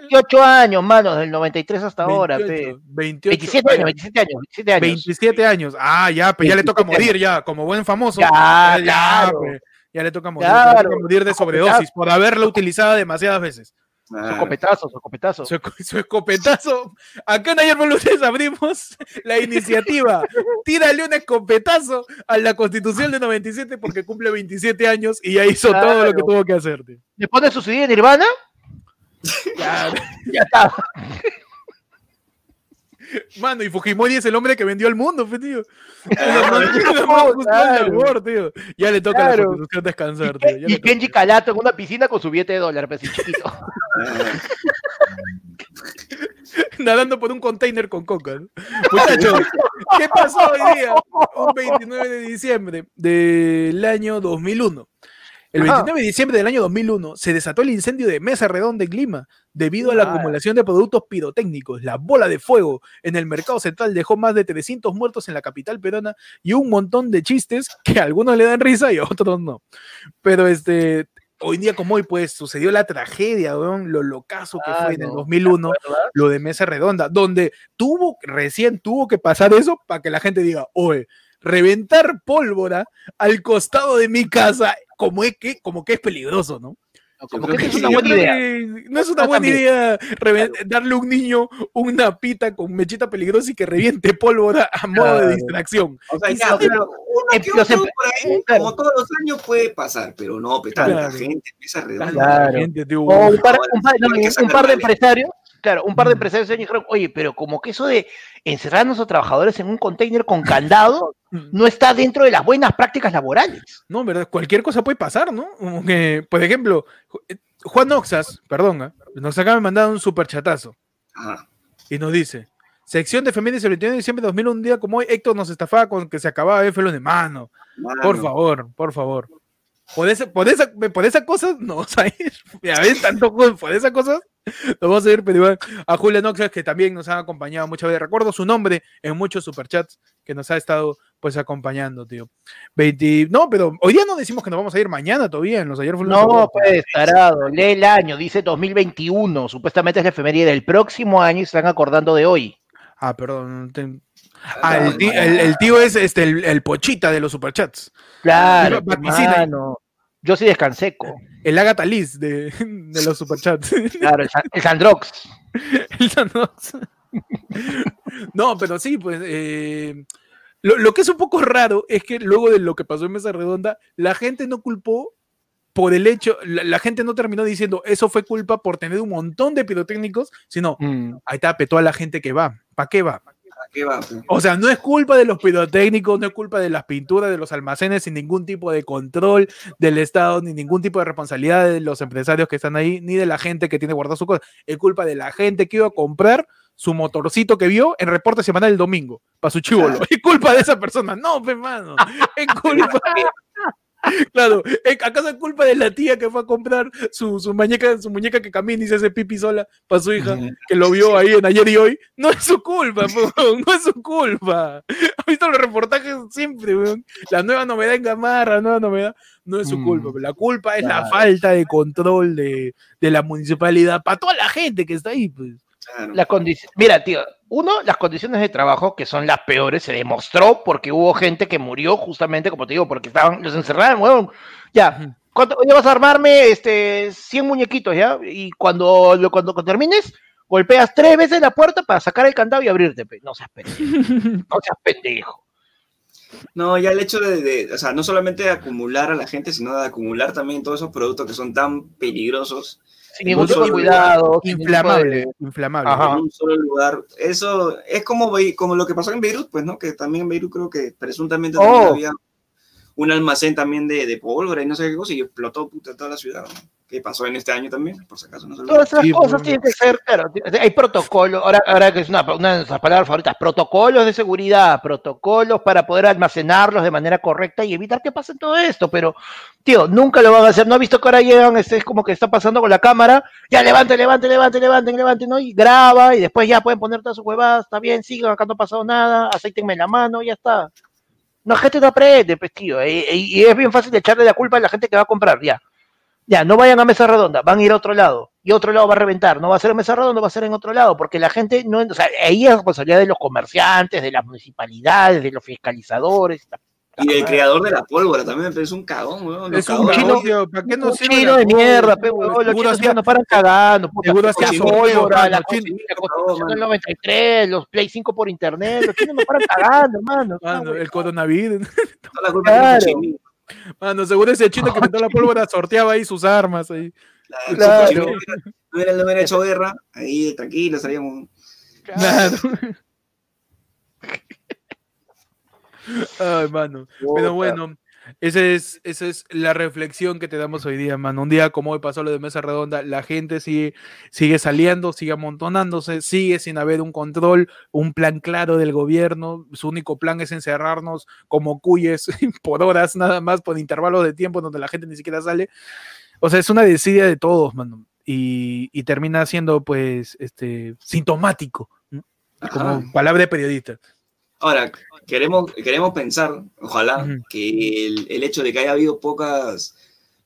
28 años, mano, del 93 hasta ahora, pe. 28, 28, 27 años, 27 años, 27 años. 27 años. Ah, ya, pues ya le toca 27 morir, ya, como buen famoso. Ya, ya, claro. pues, ya le toca morir. ya le Claro. toca morir de sobredosis por haberla utilizado demasiadas veces. Su escopetazo, su escopetazo. Su, esco- su escopetazo. Acá en Ayer por Luces abrimos la iniciativa. Tírale un escopetazo a la Constitución de 97 porque cumple 27 años y ya hizo todo lo que Claro. tuvo que hacer. Le pone su CD de Nirvana, Ya, ya está. Mano, y Fujimori es el hombre que vendió al mundo, fe, tío. Ya le toca a la. Constitución descansar, tío. Ya Y Kenji. Calato en una piscina con su billete de dólar, así chiquito. Nadando por un container con coca. Muchachos, ¿qué pasó hoy día? Un 29 de diciembre del año 2001. El Ajá. 29 de diciembre del año 2001 se desató el incendio de Mesa Redonda en Lima debido a la acumulación de productos pirotécnicos. La bola de fuego en el mercado central dejó más de 300 muertos en la capital peruana y un montón de chistes que a algunos le dan risa y a otros no. Pero este, hoy día como hoy, pues sucedió la tragedia, weón, lo locazo que fue en el Claro. 2001 lo de mesa redonda, donde tuvo, recién tuvo que pasar eso para que la gente diga, oye, reventar pólvora al costado de mi casa, como es que, como que es peligroso, ¿no? Como que que es una buena idea. que No es una buena también. idea darle a un niño una pita con mechita peligrosa y que reviente pólvora a modo de Claro. distracción. O sea, uno em- que los otro por ahí, claro. como todos los años, puede pasar, pero no, pues tanta Claro. gente. Claro. Gente, tío, O un par, un par- no, un par de empresarios, claro, un par de Mm. empresarios se dijeron, oye, pero como que eso de encerrar a nuestros trabajadores en un container con candado no está dentro de las buenas prácticas laborales. No, verdad, cualquier cosa puede pasar, ¿no? Como que, por ejemplo, eh, Juan Oxas, perdón, ¿ah? nos acaba de mandar un superchatazo Ajá. y nos dice, sección de efemérides el 21 de diciembre de 2001, un día como hoy, Héctor nos estafaba con que se acababa F de mano. Por Mano, favor, por favor. Por esa, por esa, por esa cosa no ir. Ya ves, tanto por esa cosa no vamos a ir, pero igual a Julia Noxas, que también nos ha acompañado muchas veces. Recuerdo su nombre en muchos superchats que nos ha estado pues acompañando, tío. 20 No, pero hoy día no decimos que nos vamos a ir mañana todavía en los ayer. No, pues, tarado, lee el año, dice 2021, supuestamente es la efeméride del próximo año y se están acordando de hoy. Ah, perdón. te- Ah, el, tío, el- el tío es este, el, el pochita de los superchats. Claro, vaticina. Yo sí descanseco. El Agatha Liz de, de los superchats. Claro, el, San- el Sandrox. El Thanos. No, pero sí, pues. eh, lo, lo que es un poco raro es que luego de lo que pasó en Mesa Redonda, la gente no culpó por el hecho, la, la gente no terminó diciendo eso fue culpa por tener un montón de pirotécnicos, sino Mm. ahí está, petó a la gente que va. ¿Para qué va? ¿A qué va? pues? O sea, no es culpa de los pirotécnicos, no es culpa de las pinturas, de los almacenes, sin ningún tipo de control del Estado, ni ningún tipo de responsabilidad de los empresarios que están ahí, ni de la gente que tiene guardado su cosa. Es culpa de la gente que iba a comprar su motorcito que vio en reporte semanal el domingo para su chivolo. Es culpa de esa persona. No, pe mano. Es culpa. Claro, ¿es- ¿acaso es culpa de la tía que fue a comprar su, su muñeca, su muñeca que camina y se hace pipi sola para su hija? Que lo vio ahí en ayer y hoy, no es su culpa, weón, no es su culpa. ¿Has visto los reportajes siempre, weón? La nueva novedad en Gamarra, la nueva novedad, no es su Mm, culpa. La culpa es la falta de control de, de la municipalidad para toda la gente que está ahí, pues. Claro. La condici- Mira, tío, uno, las condiciones de trabajo que son las peores se demostró porque hubo gente que murió justamente, como te digo, porque estaban, los encerraron, weón. Ya. ¿cuánto, ya vas a armarme este 100 muñequitos, ya? Y cuando, lo- cuando, cuando termines, golpeas tres veces la puerta para sacar el candado y abrirte. No seas pendejo. No seas pendejo. No, ya el hecho de, de- o sea, no solamente de acumular a la gente, sino de acumular también todos esos productos que son tan peligrosos Sin ningún tipo de cuidado. Inflamable, inflamable. Ajá. en un solo lugar. Eso es como, como lo que pasó en Beirut, pues, ¿no? Que también en Beirut creo que presuntamente Oh. también había un almacén también de, de pólvora y no sé qué cosa y explotó puta toda la ciudad. ¿no? ¿Qué pasó en este año también? Por si acaso no se olvide. Todas esas Sí, cosas tienen que ser, claro, hay protocolos, ahora, ahora que es una, una de nuestras palabras favoritas, protocolos de seguridad, protocolos para poder almacenarlos de manera correcta y evitar que pase todo esto, pero, tío, nunca lo van a hacer, ¿no ha visto que ahora llegan, este, es como que está pasando con la cámara, ya levante, levante, levante, levante, levante, ¿no? Y graba y después ya pueden poner todas sus huevadas, está bien, sigan, acá no ha pasado nada, aceítenme la mano, ya está. No, gente no aprende, pues, y, es bien fácil echarle la culpa a la gente que va a comprar, ya. Ya, no vayan a mesa redonda, van a ir a otro lado. Y otro lado va a reventar. No va a ser en mesa redonda, va a ser en otro lado. Porque la gente no. O sea, ahí es responsabilidad de los comerciantes, de las municipalidades, de los fiscalizadores. Y del creador de la pólvora también, pero es un cagón, weón. Es un chino- tío, ¿Para qué no un sirve chino de mierda, pe, huevón, los Seguro chinos hacía- no paran cagando. Puta, seguro hacía pólvora, la. Constitución- la Constitución del 93, los Play 5 por internet. Los chinos no paran cagando, hermano. Mano, el coronavirus. Toda la culpa Claro. tiene un chino. Mano, seguro ese chino que inventó la pólvora sorteaba ahí sus armas ahí. Claro, no hubiera, hecho guerra, ahí tranquilo, estaríamos. Claro. Ay, mano. Pero bueno, esa es, esa es la reflexión que te damos hoy día, mano. Un día como hoy pasó lo de Mesa Redonda, la gente sigue, sigue saliendo, sigue amontonándose, sigue sin haber un control, un plan claro del gobierno. Su único plan es encerrarnos como cuyes por horas nada más, por intervalos de tiempo donde la gente ni siquiera sale. O sea, es una desidia de todos, mano. Y, y termina siendo, pues, este, sintomático, ¿no? como palabra de periodista. Ahora, queremos, queremos pensar, ojalá, que el, el hecho de que haya habido pocas,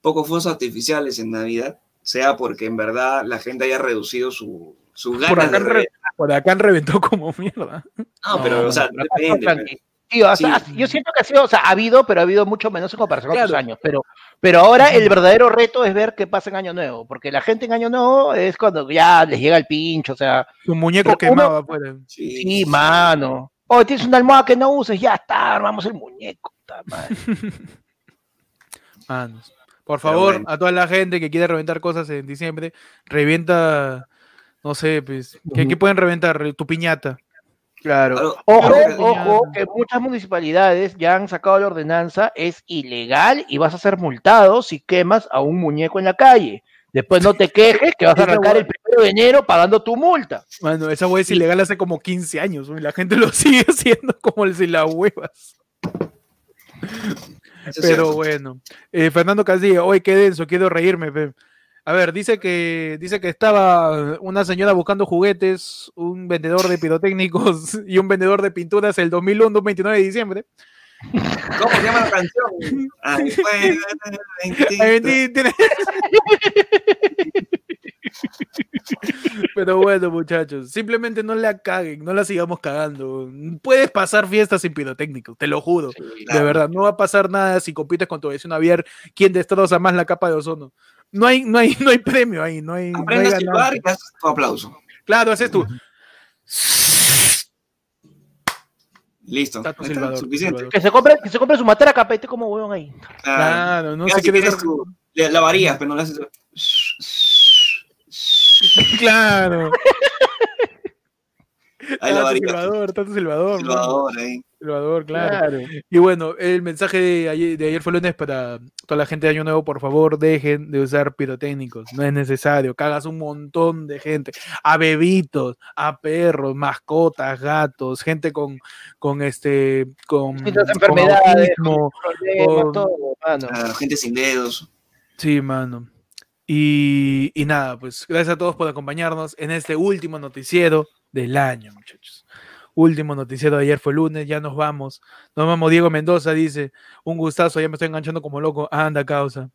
pocos fuegos artificiales en Navidad sea porque en verdad la gente haya reducido su, sus Por ganas acá, de re- re- por acá reventó como mierda. No, pero, No, o sea, depende. está pues. tranqui. Tío, o sea, Sí. yo siento que ha sido, o sea, ha habido, pero ha habido mucho menos en comparación con otros años. Pero, pero ahora el verdadero reto es ver qué pasa en Año Nuevo, porque la gente en Año Nuevo es cuando ya les llega el pincho, o sea, Su muñeco quemado afuera. Sí, sí, mano. Oh, tienes una almohada que no uses, ya está, armamos el muñeco. madre. Manos. Por favor, bueno. a toda la gente que quiere reventar cosas en diciembre, revienta, no sé, pues, ¿qué, qué pueden reventar? Tu piñata. Claro. Ojo, ojo, que muchas municipalidades ya han sacado la ordenanza, es ilegal y vas a ser multado si quemas a un muñeco en la calle. Después no te quejes que vas a arrancar el primero de enero pagando tu multa. Mano, esa hueá es ilegal hace como 15 años, y la gente lo sigue haciendo como si las huevas. eso Pero bueno, Eh, Fernando Castillo, hoy qué denso, quiero reírme. pe. A ver, dice que dice que estaba una señora buscando juguetes, un vendedor de pirotécnicos y un vendedor de pinturas el 2001, un 29 de diciembre. ¿Cómo se llama la canción? Ay, tiene- Pero bueno, muchachos, simplemente no la caguen, no la sigamos cagando. Puedes pasar fiestas sin pirotécnicos, te lo juro. De claro. verdad, no va a pasar nada si compites con tu vecino Javier, quién destroza más la capa de ozono. No hay, no hay, no hay premio ahí, no hay. no hay a silbar y das tu aplauso. Claro, haces tú. Tu Silbador, tu suficiente. silbador. Que se compre, que se compre su matraca, pete como huevón ahí. Claro. Claro, no sé si qué ver- tú, le- la varías, pero no la haces. Claro. Ahí la. Silvador, tanto Silvador. mano. Silbador, ahí. Silvador, claro. Y bueno, el mensaje de ayer, de ayer fue lunes para toda la gente de Año Nuevo, por favor, dejen de usar pirotécnicos, no es necesario, cagas un montón de gente, a bebitos, a perros, mascotas, gatos, gente con, con este, con, con enfermedades, autismo. Problemas, Oh. todo, mano. Claro, gente sin dedos. Sí, mano. Y, y nada, pues gracias a todos por acompañarnos en este último noticiero del año, muchachos. Último noticiero de ayer fue lunes, ya nos vamos. Nos vamos, Diego Mendoza dice, un gustazo, ya me estoy enganchando como loco. Anda, causa.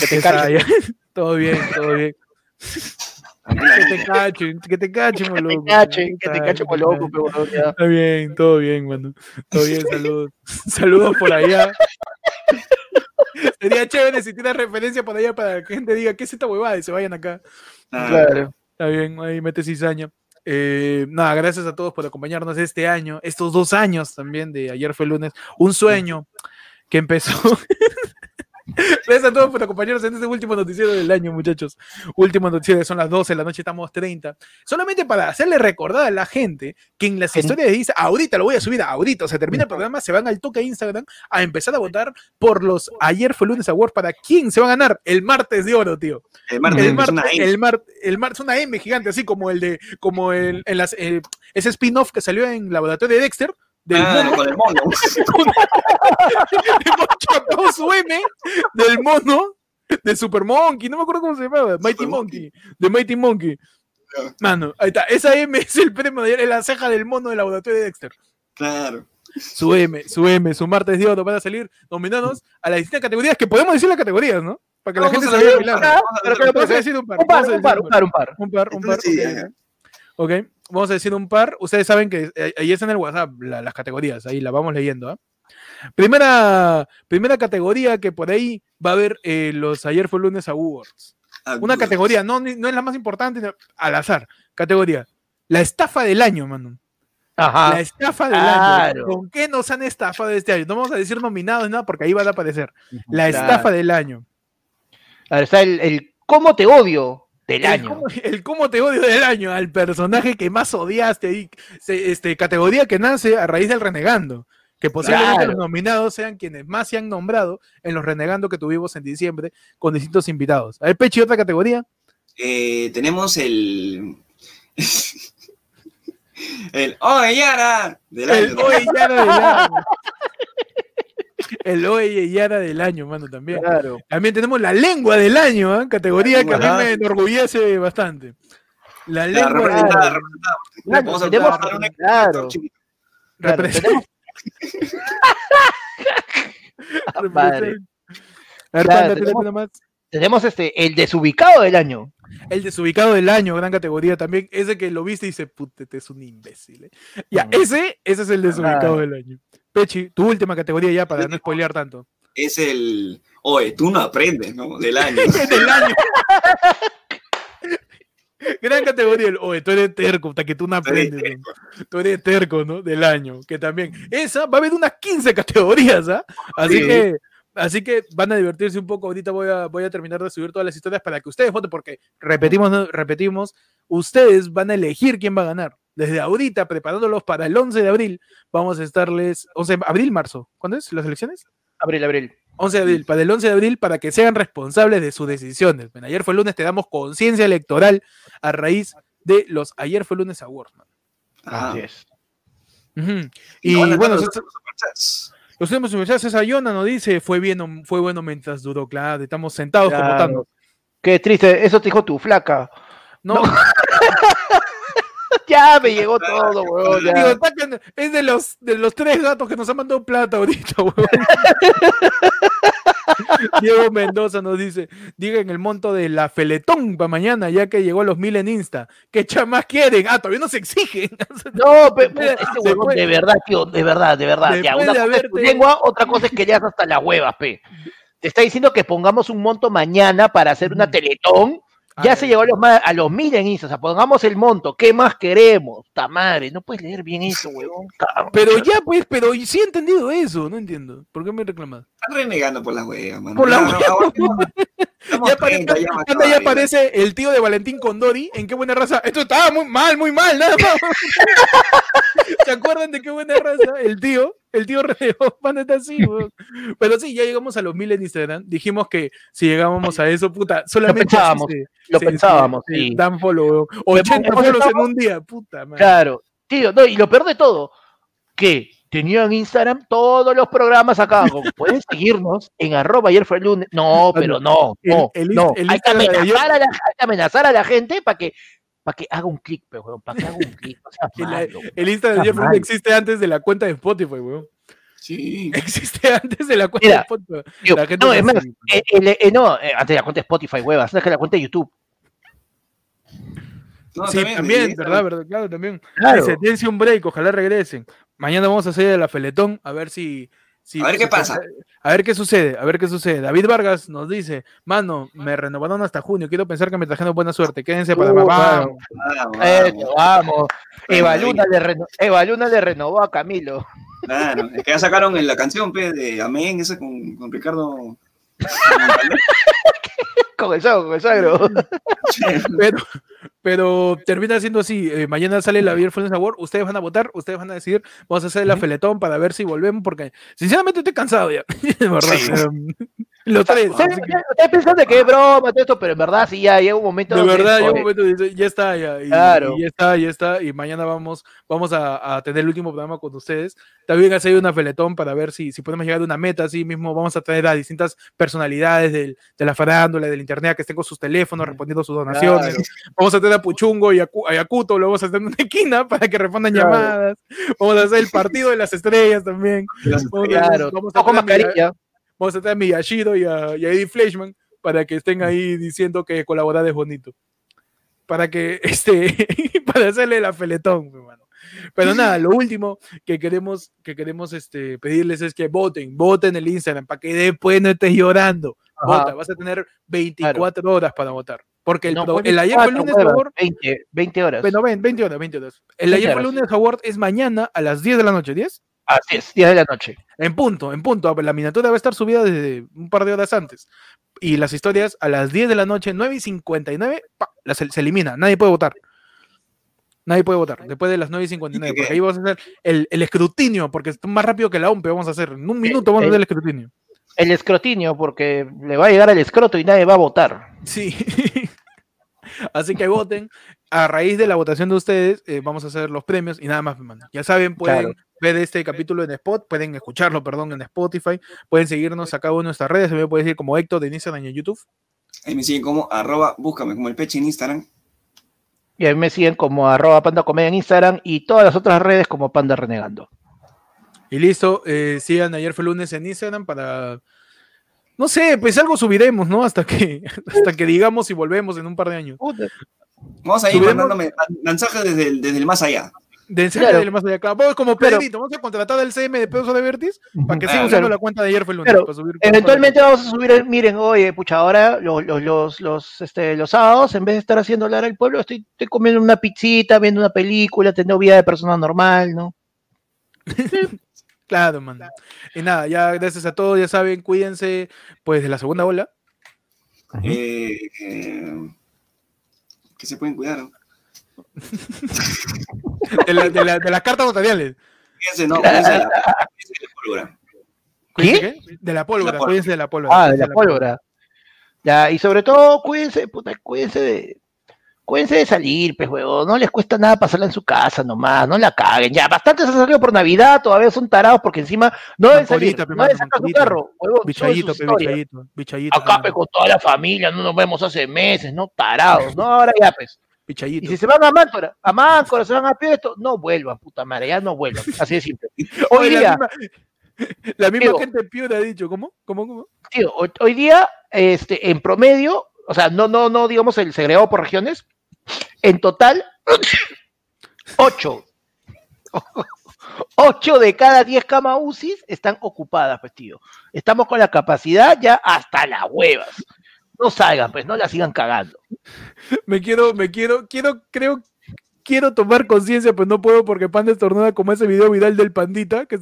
Que te cachen. todo bien, todo bien. Que te cachen, que te cachen, Que te loco. cachen, que te cachen loco, pero. Está bien, todo bien, mano. Todo bien, saludos. Saludos por allá. Sería chévere si tienes referencia por allá para que la gente diga, ¿qué es esta huevada? Y se vayan acá. Claro. Está bien, ahí mete cizaña. Eh, nada, gracias a todos por acompañarnos este año, estos dos años también de ayer fue lunes. Un sueño que empezó, Gracias a todos por acompañarnos en este último noticiero del año, muchachos. Último noticiero, son las 12 de la noche, estamos 30. Solamente para hacerle recordar a la gente que en las historias de Instagram, ahorita lo voy a subir, ahorita, o sea, termina el programa, se van al toque a Instagram a empezar a votar por los ayer fue lunes awards para quién se va a ganar el martes de oro, tío. El martes El es martes, una M. el mar, el mar, es una M gigante, así como el de, como el, en las, eh, ese spin-off que salió en Laboratorio de Dexter, del Ah, mono, con el mono. hemos su M del mono de Super Monkey, no me acuerdo cómo se llamaba, Mighty Super Monkey, de Mighty Monkey. Mano, ahí está, esa M es el premio de la ceja del mono del laboratorio de Dexter. Claro. Su M, su M, su martes de oro van a salir nominados a las distintas categorías, que podemos decir las categorías, ¿no? Para que la gente se vaya un milagro. par, vamos a un par. un par. Un par, un par, un par, un par. un par, un par. Entonces, sí, ok. Vamos a decir un par. Ustedes saben que eh, ahí está en el WhatsApp la- las categorías, ahí la vamos leyendo. ¿ah? Primera, primera categoría que por ahí va a haber eh, los Ayer fue lunes Awards. Ah, Una categoría, no, no es la más importante, al azar. Categoría. La estafa del año, mano. La Ajá. estafa del Claro. año. ¿Con qué nos han estafado este año? No vamos a decir nominados, nada, porque ahí van a aparecer. La Claro. estafa del año. A ver, está el, el ¿Cómo te odio? Del El año. cómo, el cómo te odio del año, al personaje que más odiaste ahí. Se- Este, categoría que nace a raíz del renegando. Que posiblemente Claro. los nominados sean quienes más se han nombrado en los renegando que tuvimos en diciembre con distintos invitados. A ver, Pechi, otra categoría. Eh, tenemos el. el Oye Yara del año. El Oye Yara del año. El Oye Yara del año, mano, también. Claro. También tenemos la lengua del año, ¿ah? categoría que a mí me enorgullece bastante. La La lengua del año. Claro, tenemos- claro. Claro, tenemos- Ah, madre. A ver, Claro, Panda, tírate tenemos- una más. Tenemos este, el desubicado del año. El desubicado del año, gran categoría también. Ese que lo viste y dice, puta, este es un imbécil. eh". Ya, ese, ese es el desubicado Ah. del año. Pechi, tu última categoría ya para no spoilear tanto. Es el. Oye, tú no aprendes, ¿no? Del año. del año. Gran categoría, el, oye, tú eres terco, hasta que tú no aprendes. ¿no? Tú eres terco, ¿no? Del año, que también. Esa va a haber unas 15 categorías, ¿ah? Así Sí. que, así que van a divertirse un poco. Ahorita voy a, voy a terminar de subir todas las historias para que ustedes voten, porque repetimos, ¿no? repetimos, ustedes van a elegir quién va a ganar. Desde ahorita, preparándolos para el 11 de abril, vamos a estarles, 11 de abril, marzo. ¿Cuándo es? ¿Las elecciones? Abril, abril. 11 de abril, para el 11 de abril, para que sean responsables de sus decisiones. Bueno, ayer fue lunes, te damos conciencia electoral a raíz de los Ayer fue lunes Awards. man. Ah, Así es. Y a bueno, los los últimos superchats, esa Yona nos dice, fue bien, fue bueno mientras duró, claro, estamos sentados como. Thanos. Qué triste, eso te dijo tu flaca. No, No. ya me llegó todo, weón. ya. digo, es de los, de los tres gatos que nos han mandado plata ahorita, weón. Diego Mendoza nos dice, digan el monto de la Feletón para mañana, ya que llegó a los mil en Insta. ¿Qué chamas quieren? Ah, todavía no se exigen. No, pero este huevón, de verdad, tío, de verdad, de verdad. Ya, una de cosa es tu lengua, otra cosa es que leas hasta las huevas, pe. Te está diciendo que pongamos un monto mañana para hacer una teletón. Ya se llegó a los, a los mil en Insta, o sea, pongamos el monto. ¿Qué más queremos? Ta madre, no puedes leer bien eso, huevón. Pero ya, pues, pero sí he entendido eso, no entiendo. ¿Por qué me reclamas? Están renegando por las huevas, mano. Por la Ya, hueva. ahora- Estamos Ya, apare- 30, ya, aparece el tío de Valentín Condori en qué buena raza. Esto estaba muy mal, muy mal, nada más. ¿Se acuerdan de qué buena raza? El tío, el tío Renegó, van está así, weón. Pero sí, ya llegamos a los mil en Instagram. Dijimos que si llegábamos a eso, puta, solamente así pensábamos, se- Lo se- pensábamos, se- sí. Dan follow, weón. 80 hemos follows en un día, puta madre. Claro, tío, no, y lo peor de todo, que tenían Instagram todos los programas acá. Pueden seguirnos en arroba ayer fue el lunes. No, pero no, no, el no. El hay, que amenazar a la, hay que amenazar a la gente para que, para que haga un clic, para que haga un clic. O sea, Que la- malo. El Instagram de Jeffrey mal. existe antes de la cuenta de Spotify, weón. Sí. Existe antes de la cuenta Mira, de Spotify. Tío, la gente no, es más, eh, el- eh, no, eh, antes de la cuenta de Spotify, huevas, antes que la cuenta de YouTube. No, sí, también, también, sí, ¿verdad? ¿verdad? Claro, también. Claro. Dice, dense un break, ojalá regresen. Mañana vamos a hacer de la Feletón, a ver si... A ver si qué pasa. A ver qué sucede, a ver qué sucede. David Vargas nos dice, mano, me renovaron hasta junio, quiero pensar que me trajeron buena suerte, quédense para Uh, mamá. Vamos, Eh. Eva. Luna, le reno- Eva Luna le renovó a Camilo. Claro, es que ya sacaron en la canción pe, de Amén, esa con, con Ricardo. con el sagro, con el sagro. Pero, pero termina siendo así. eh, mañana sale la Beer Award. Ustedes van a votar, ustedes van a decidir. Vamos a hacer la feletón para ver si volvemos. Porque sinceramente estoy cansado ya. De verdad. Sí. Los tres. Ustedes piensan que es broma, todo esto, pero en verdad sí ya llega un momento. de verdad, llega un momento dice, ya está, ya, y, Claro. y ya está, ya está, y mañana vamos, vamos a, a tener el último programa con ustedes. También hacer una feletón para ver si, si podemos llegar a una meta, así mismo vamos a tener a distintas personalidades del- de la farándula, del internet, que estén con sus teléfonos respondiendo sus donaciones. Claro. Vamos a tener a Puchungo y a, a Yakuto, lo vamos a hacer en una esquina para que respondan Claro. llamadas. Vamos a hacer el partido de las estrellas también. Vamos Claro, vamos a tener a mascarilla. Vamos a tener a Miyashiro y a, y a Eddie Fleshman para que estén ahí diciendo que colaborar es bonito. Para que, este, para hacerle la feletón, hermano. Pero nada, lo último que queremos, que queremos este, pedirles es que voten, voten el Instagram para que después no estés llorando. Ajá. Vota, vas a tener 24 horas para votar. Porque el, No, pro- el ayer fue el lunes huevas, Award, 20, 20 horas. bueno, ven, 20 horas, 20 horas. El 20 ayer fue el horas. lunes Award es mañana a las 10 de la noche, ¿10? Así es, 10 de la noche. En punto, en punto. La miniatura va a estar subida desde un par de horas antes. Y las historias a las 10 de la noche, 9 y 59, pa, las- se, elimina. Nadie puede votar. Nadie puede votar después de las 9 y 59. ¿Y qué? Porque ahí vamos a hacer el, el escrutinio, porque es más rápido que la OMP. Vamos a hacer. En un minuto vamos a el- hacer el escrutinio. El escrotinio, porque le va a llegar al escroto y nadie va a votar. Sí. Así que voten. A raíz de la votación de ustedes, eh, vamos a hacer los premios y nada más, hermano. Ya saben, pueden Claro. ver este capítulo en Spot, pueden escucharlo, perdón, en Spotify, pueden seguirnos a cada una de nuestras redes, me puede decir como Héctor de Instagram y en YouTube. Ahí me siguen como arroba, búscame como el peche en Instagram. Y a mí me siguen como arroba panda comedia en Instagram y todas las otras redes como panda renegando. Y listo, eh, sigan ayer fue lunes en Instagram para. No sé, pues algo subiremos, ¿no? Hasta que, hasta que digamos si volvemos en un par de años. Vamos a ir mandándome mensajes desde el, desde el más allá. De Claro. del más allá. Claro, vamos como Pedrito, vamos a contratar al CM de Peso de Vertis para que siga Claro. usando la cuenta de ayer fue lunes. Claro. para subir- Eventualmente vamos a subir, miren, oye, pucha, ahora los, los, los, los, este, los sábados, en vez de estar haciendo hablar al pueblo, estoy, estoy comiendo una pizzita, viendo una película, teniendo vida de persona normal, ¿no? Claro, man. Y nada, ya gracias a todos, ya saben, cuídense pues de la segunda ola. Eh, eh, que se pueden cuidar. ¿no? De, la- de la- de las cartas notariales. Fíjense, no, cuídense de la, cuídense de la pólvora. Cuídense, ¿Qué? ¿qué? De la pólvora, cuídense de la pólvora. Ah, de cuídense la pólvora. Ya, y sobre todo, cuídense, puta, cuídense de. Cuídense de salir, pues, huevón. No les cuesta nada pasarla en su casa nomás, no la caguen. Ya, bastantes han salido por Navidad, todavía son tarados porque encima no deben salir, pe, no deben sacar su carro, huevón. Bichayito, pe, bichayito, bichayito. Acá, pe, con toda la familia, no nos vemos hace meses, ¿no? Tarados, ¿no? Ahora ya, pues. Y si se van a Máncora, a Máncora, se van a Piesto, no vuelvan, puta madre, ya no vuelvan. Así de simple. Hoy Oye, día, la misma, la misma Digo. gente piura ha dicho, ¿cómo? ¿Cómo? ¿Cómo? tío, hoy, hoy día, este, en promedio, o sea, no, no, no, digamos el segregado por regiones, en total, ocho. Ocho de cada diez camas UCIs están ocupadas, pues, tío. Estamos con la capacidad ya hasta las huevas. No salgan, pues, no la sigan cagando. Me quiero, me quiero, quiero, creo, quiero tomar conciencia, pues no puedo porque Panda estornuda como ese video viral del pandita.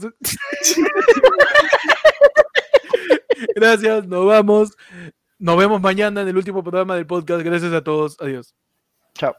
Gracias, nos vamos. Nos vemos mañana en el último programa del podcast. Gracias a todos. Adiós. Chao.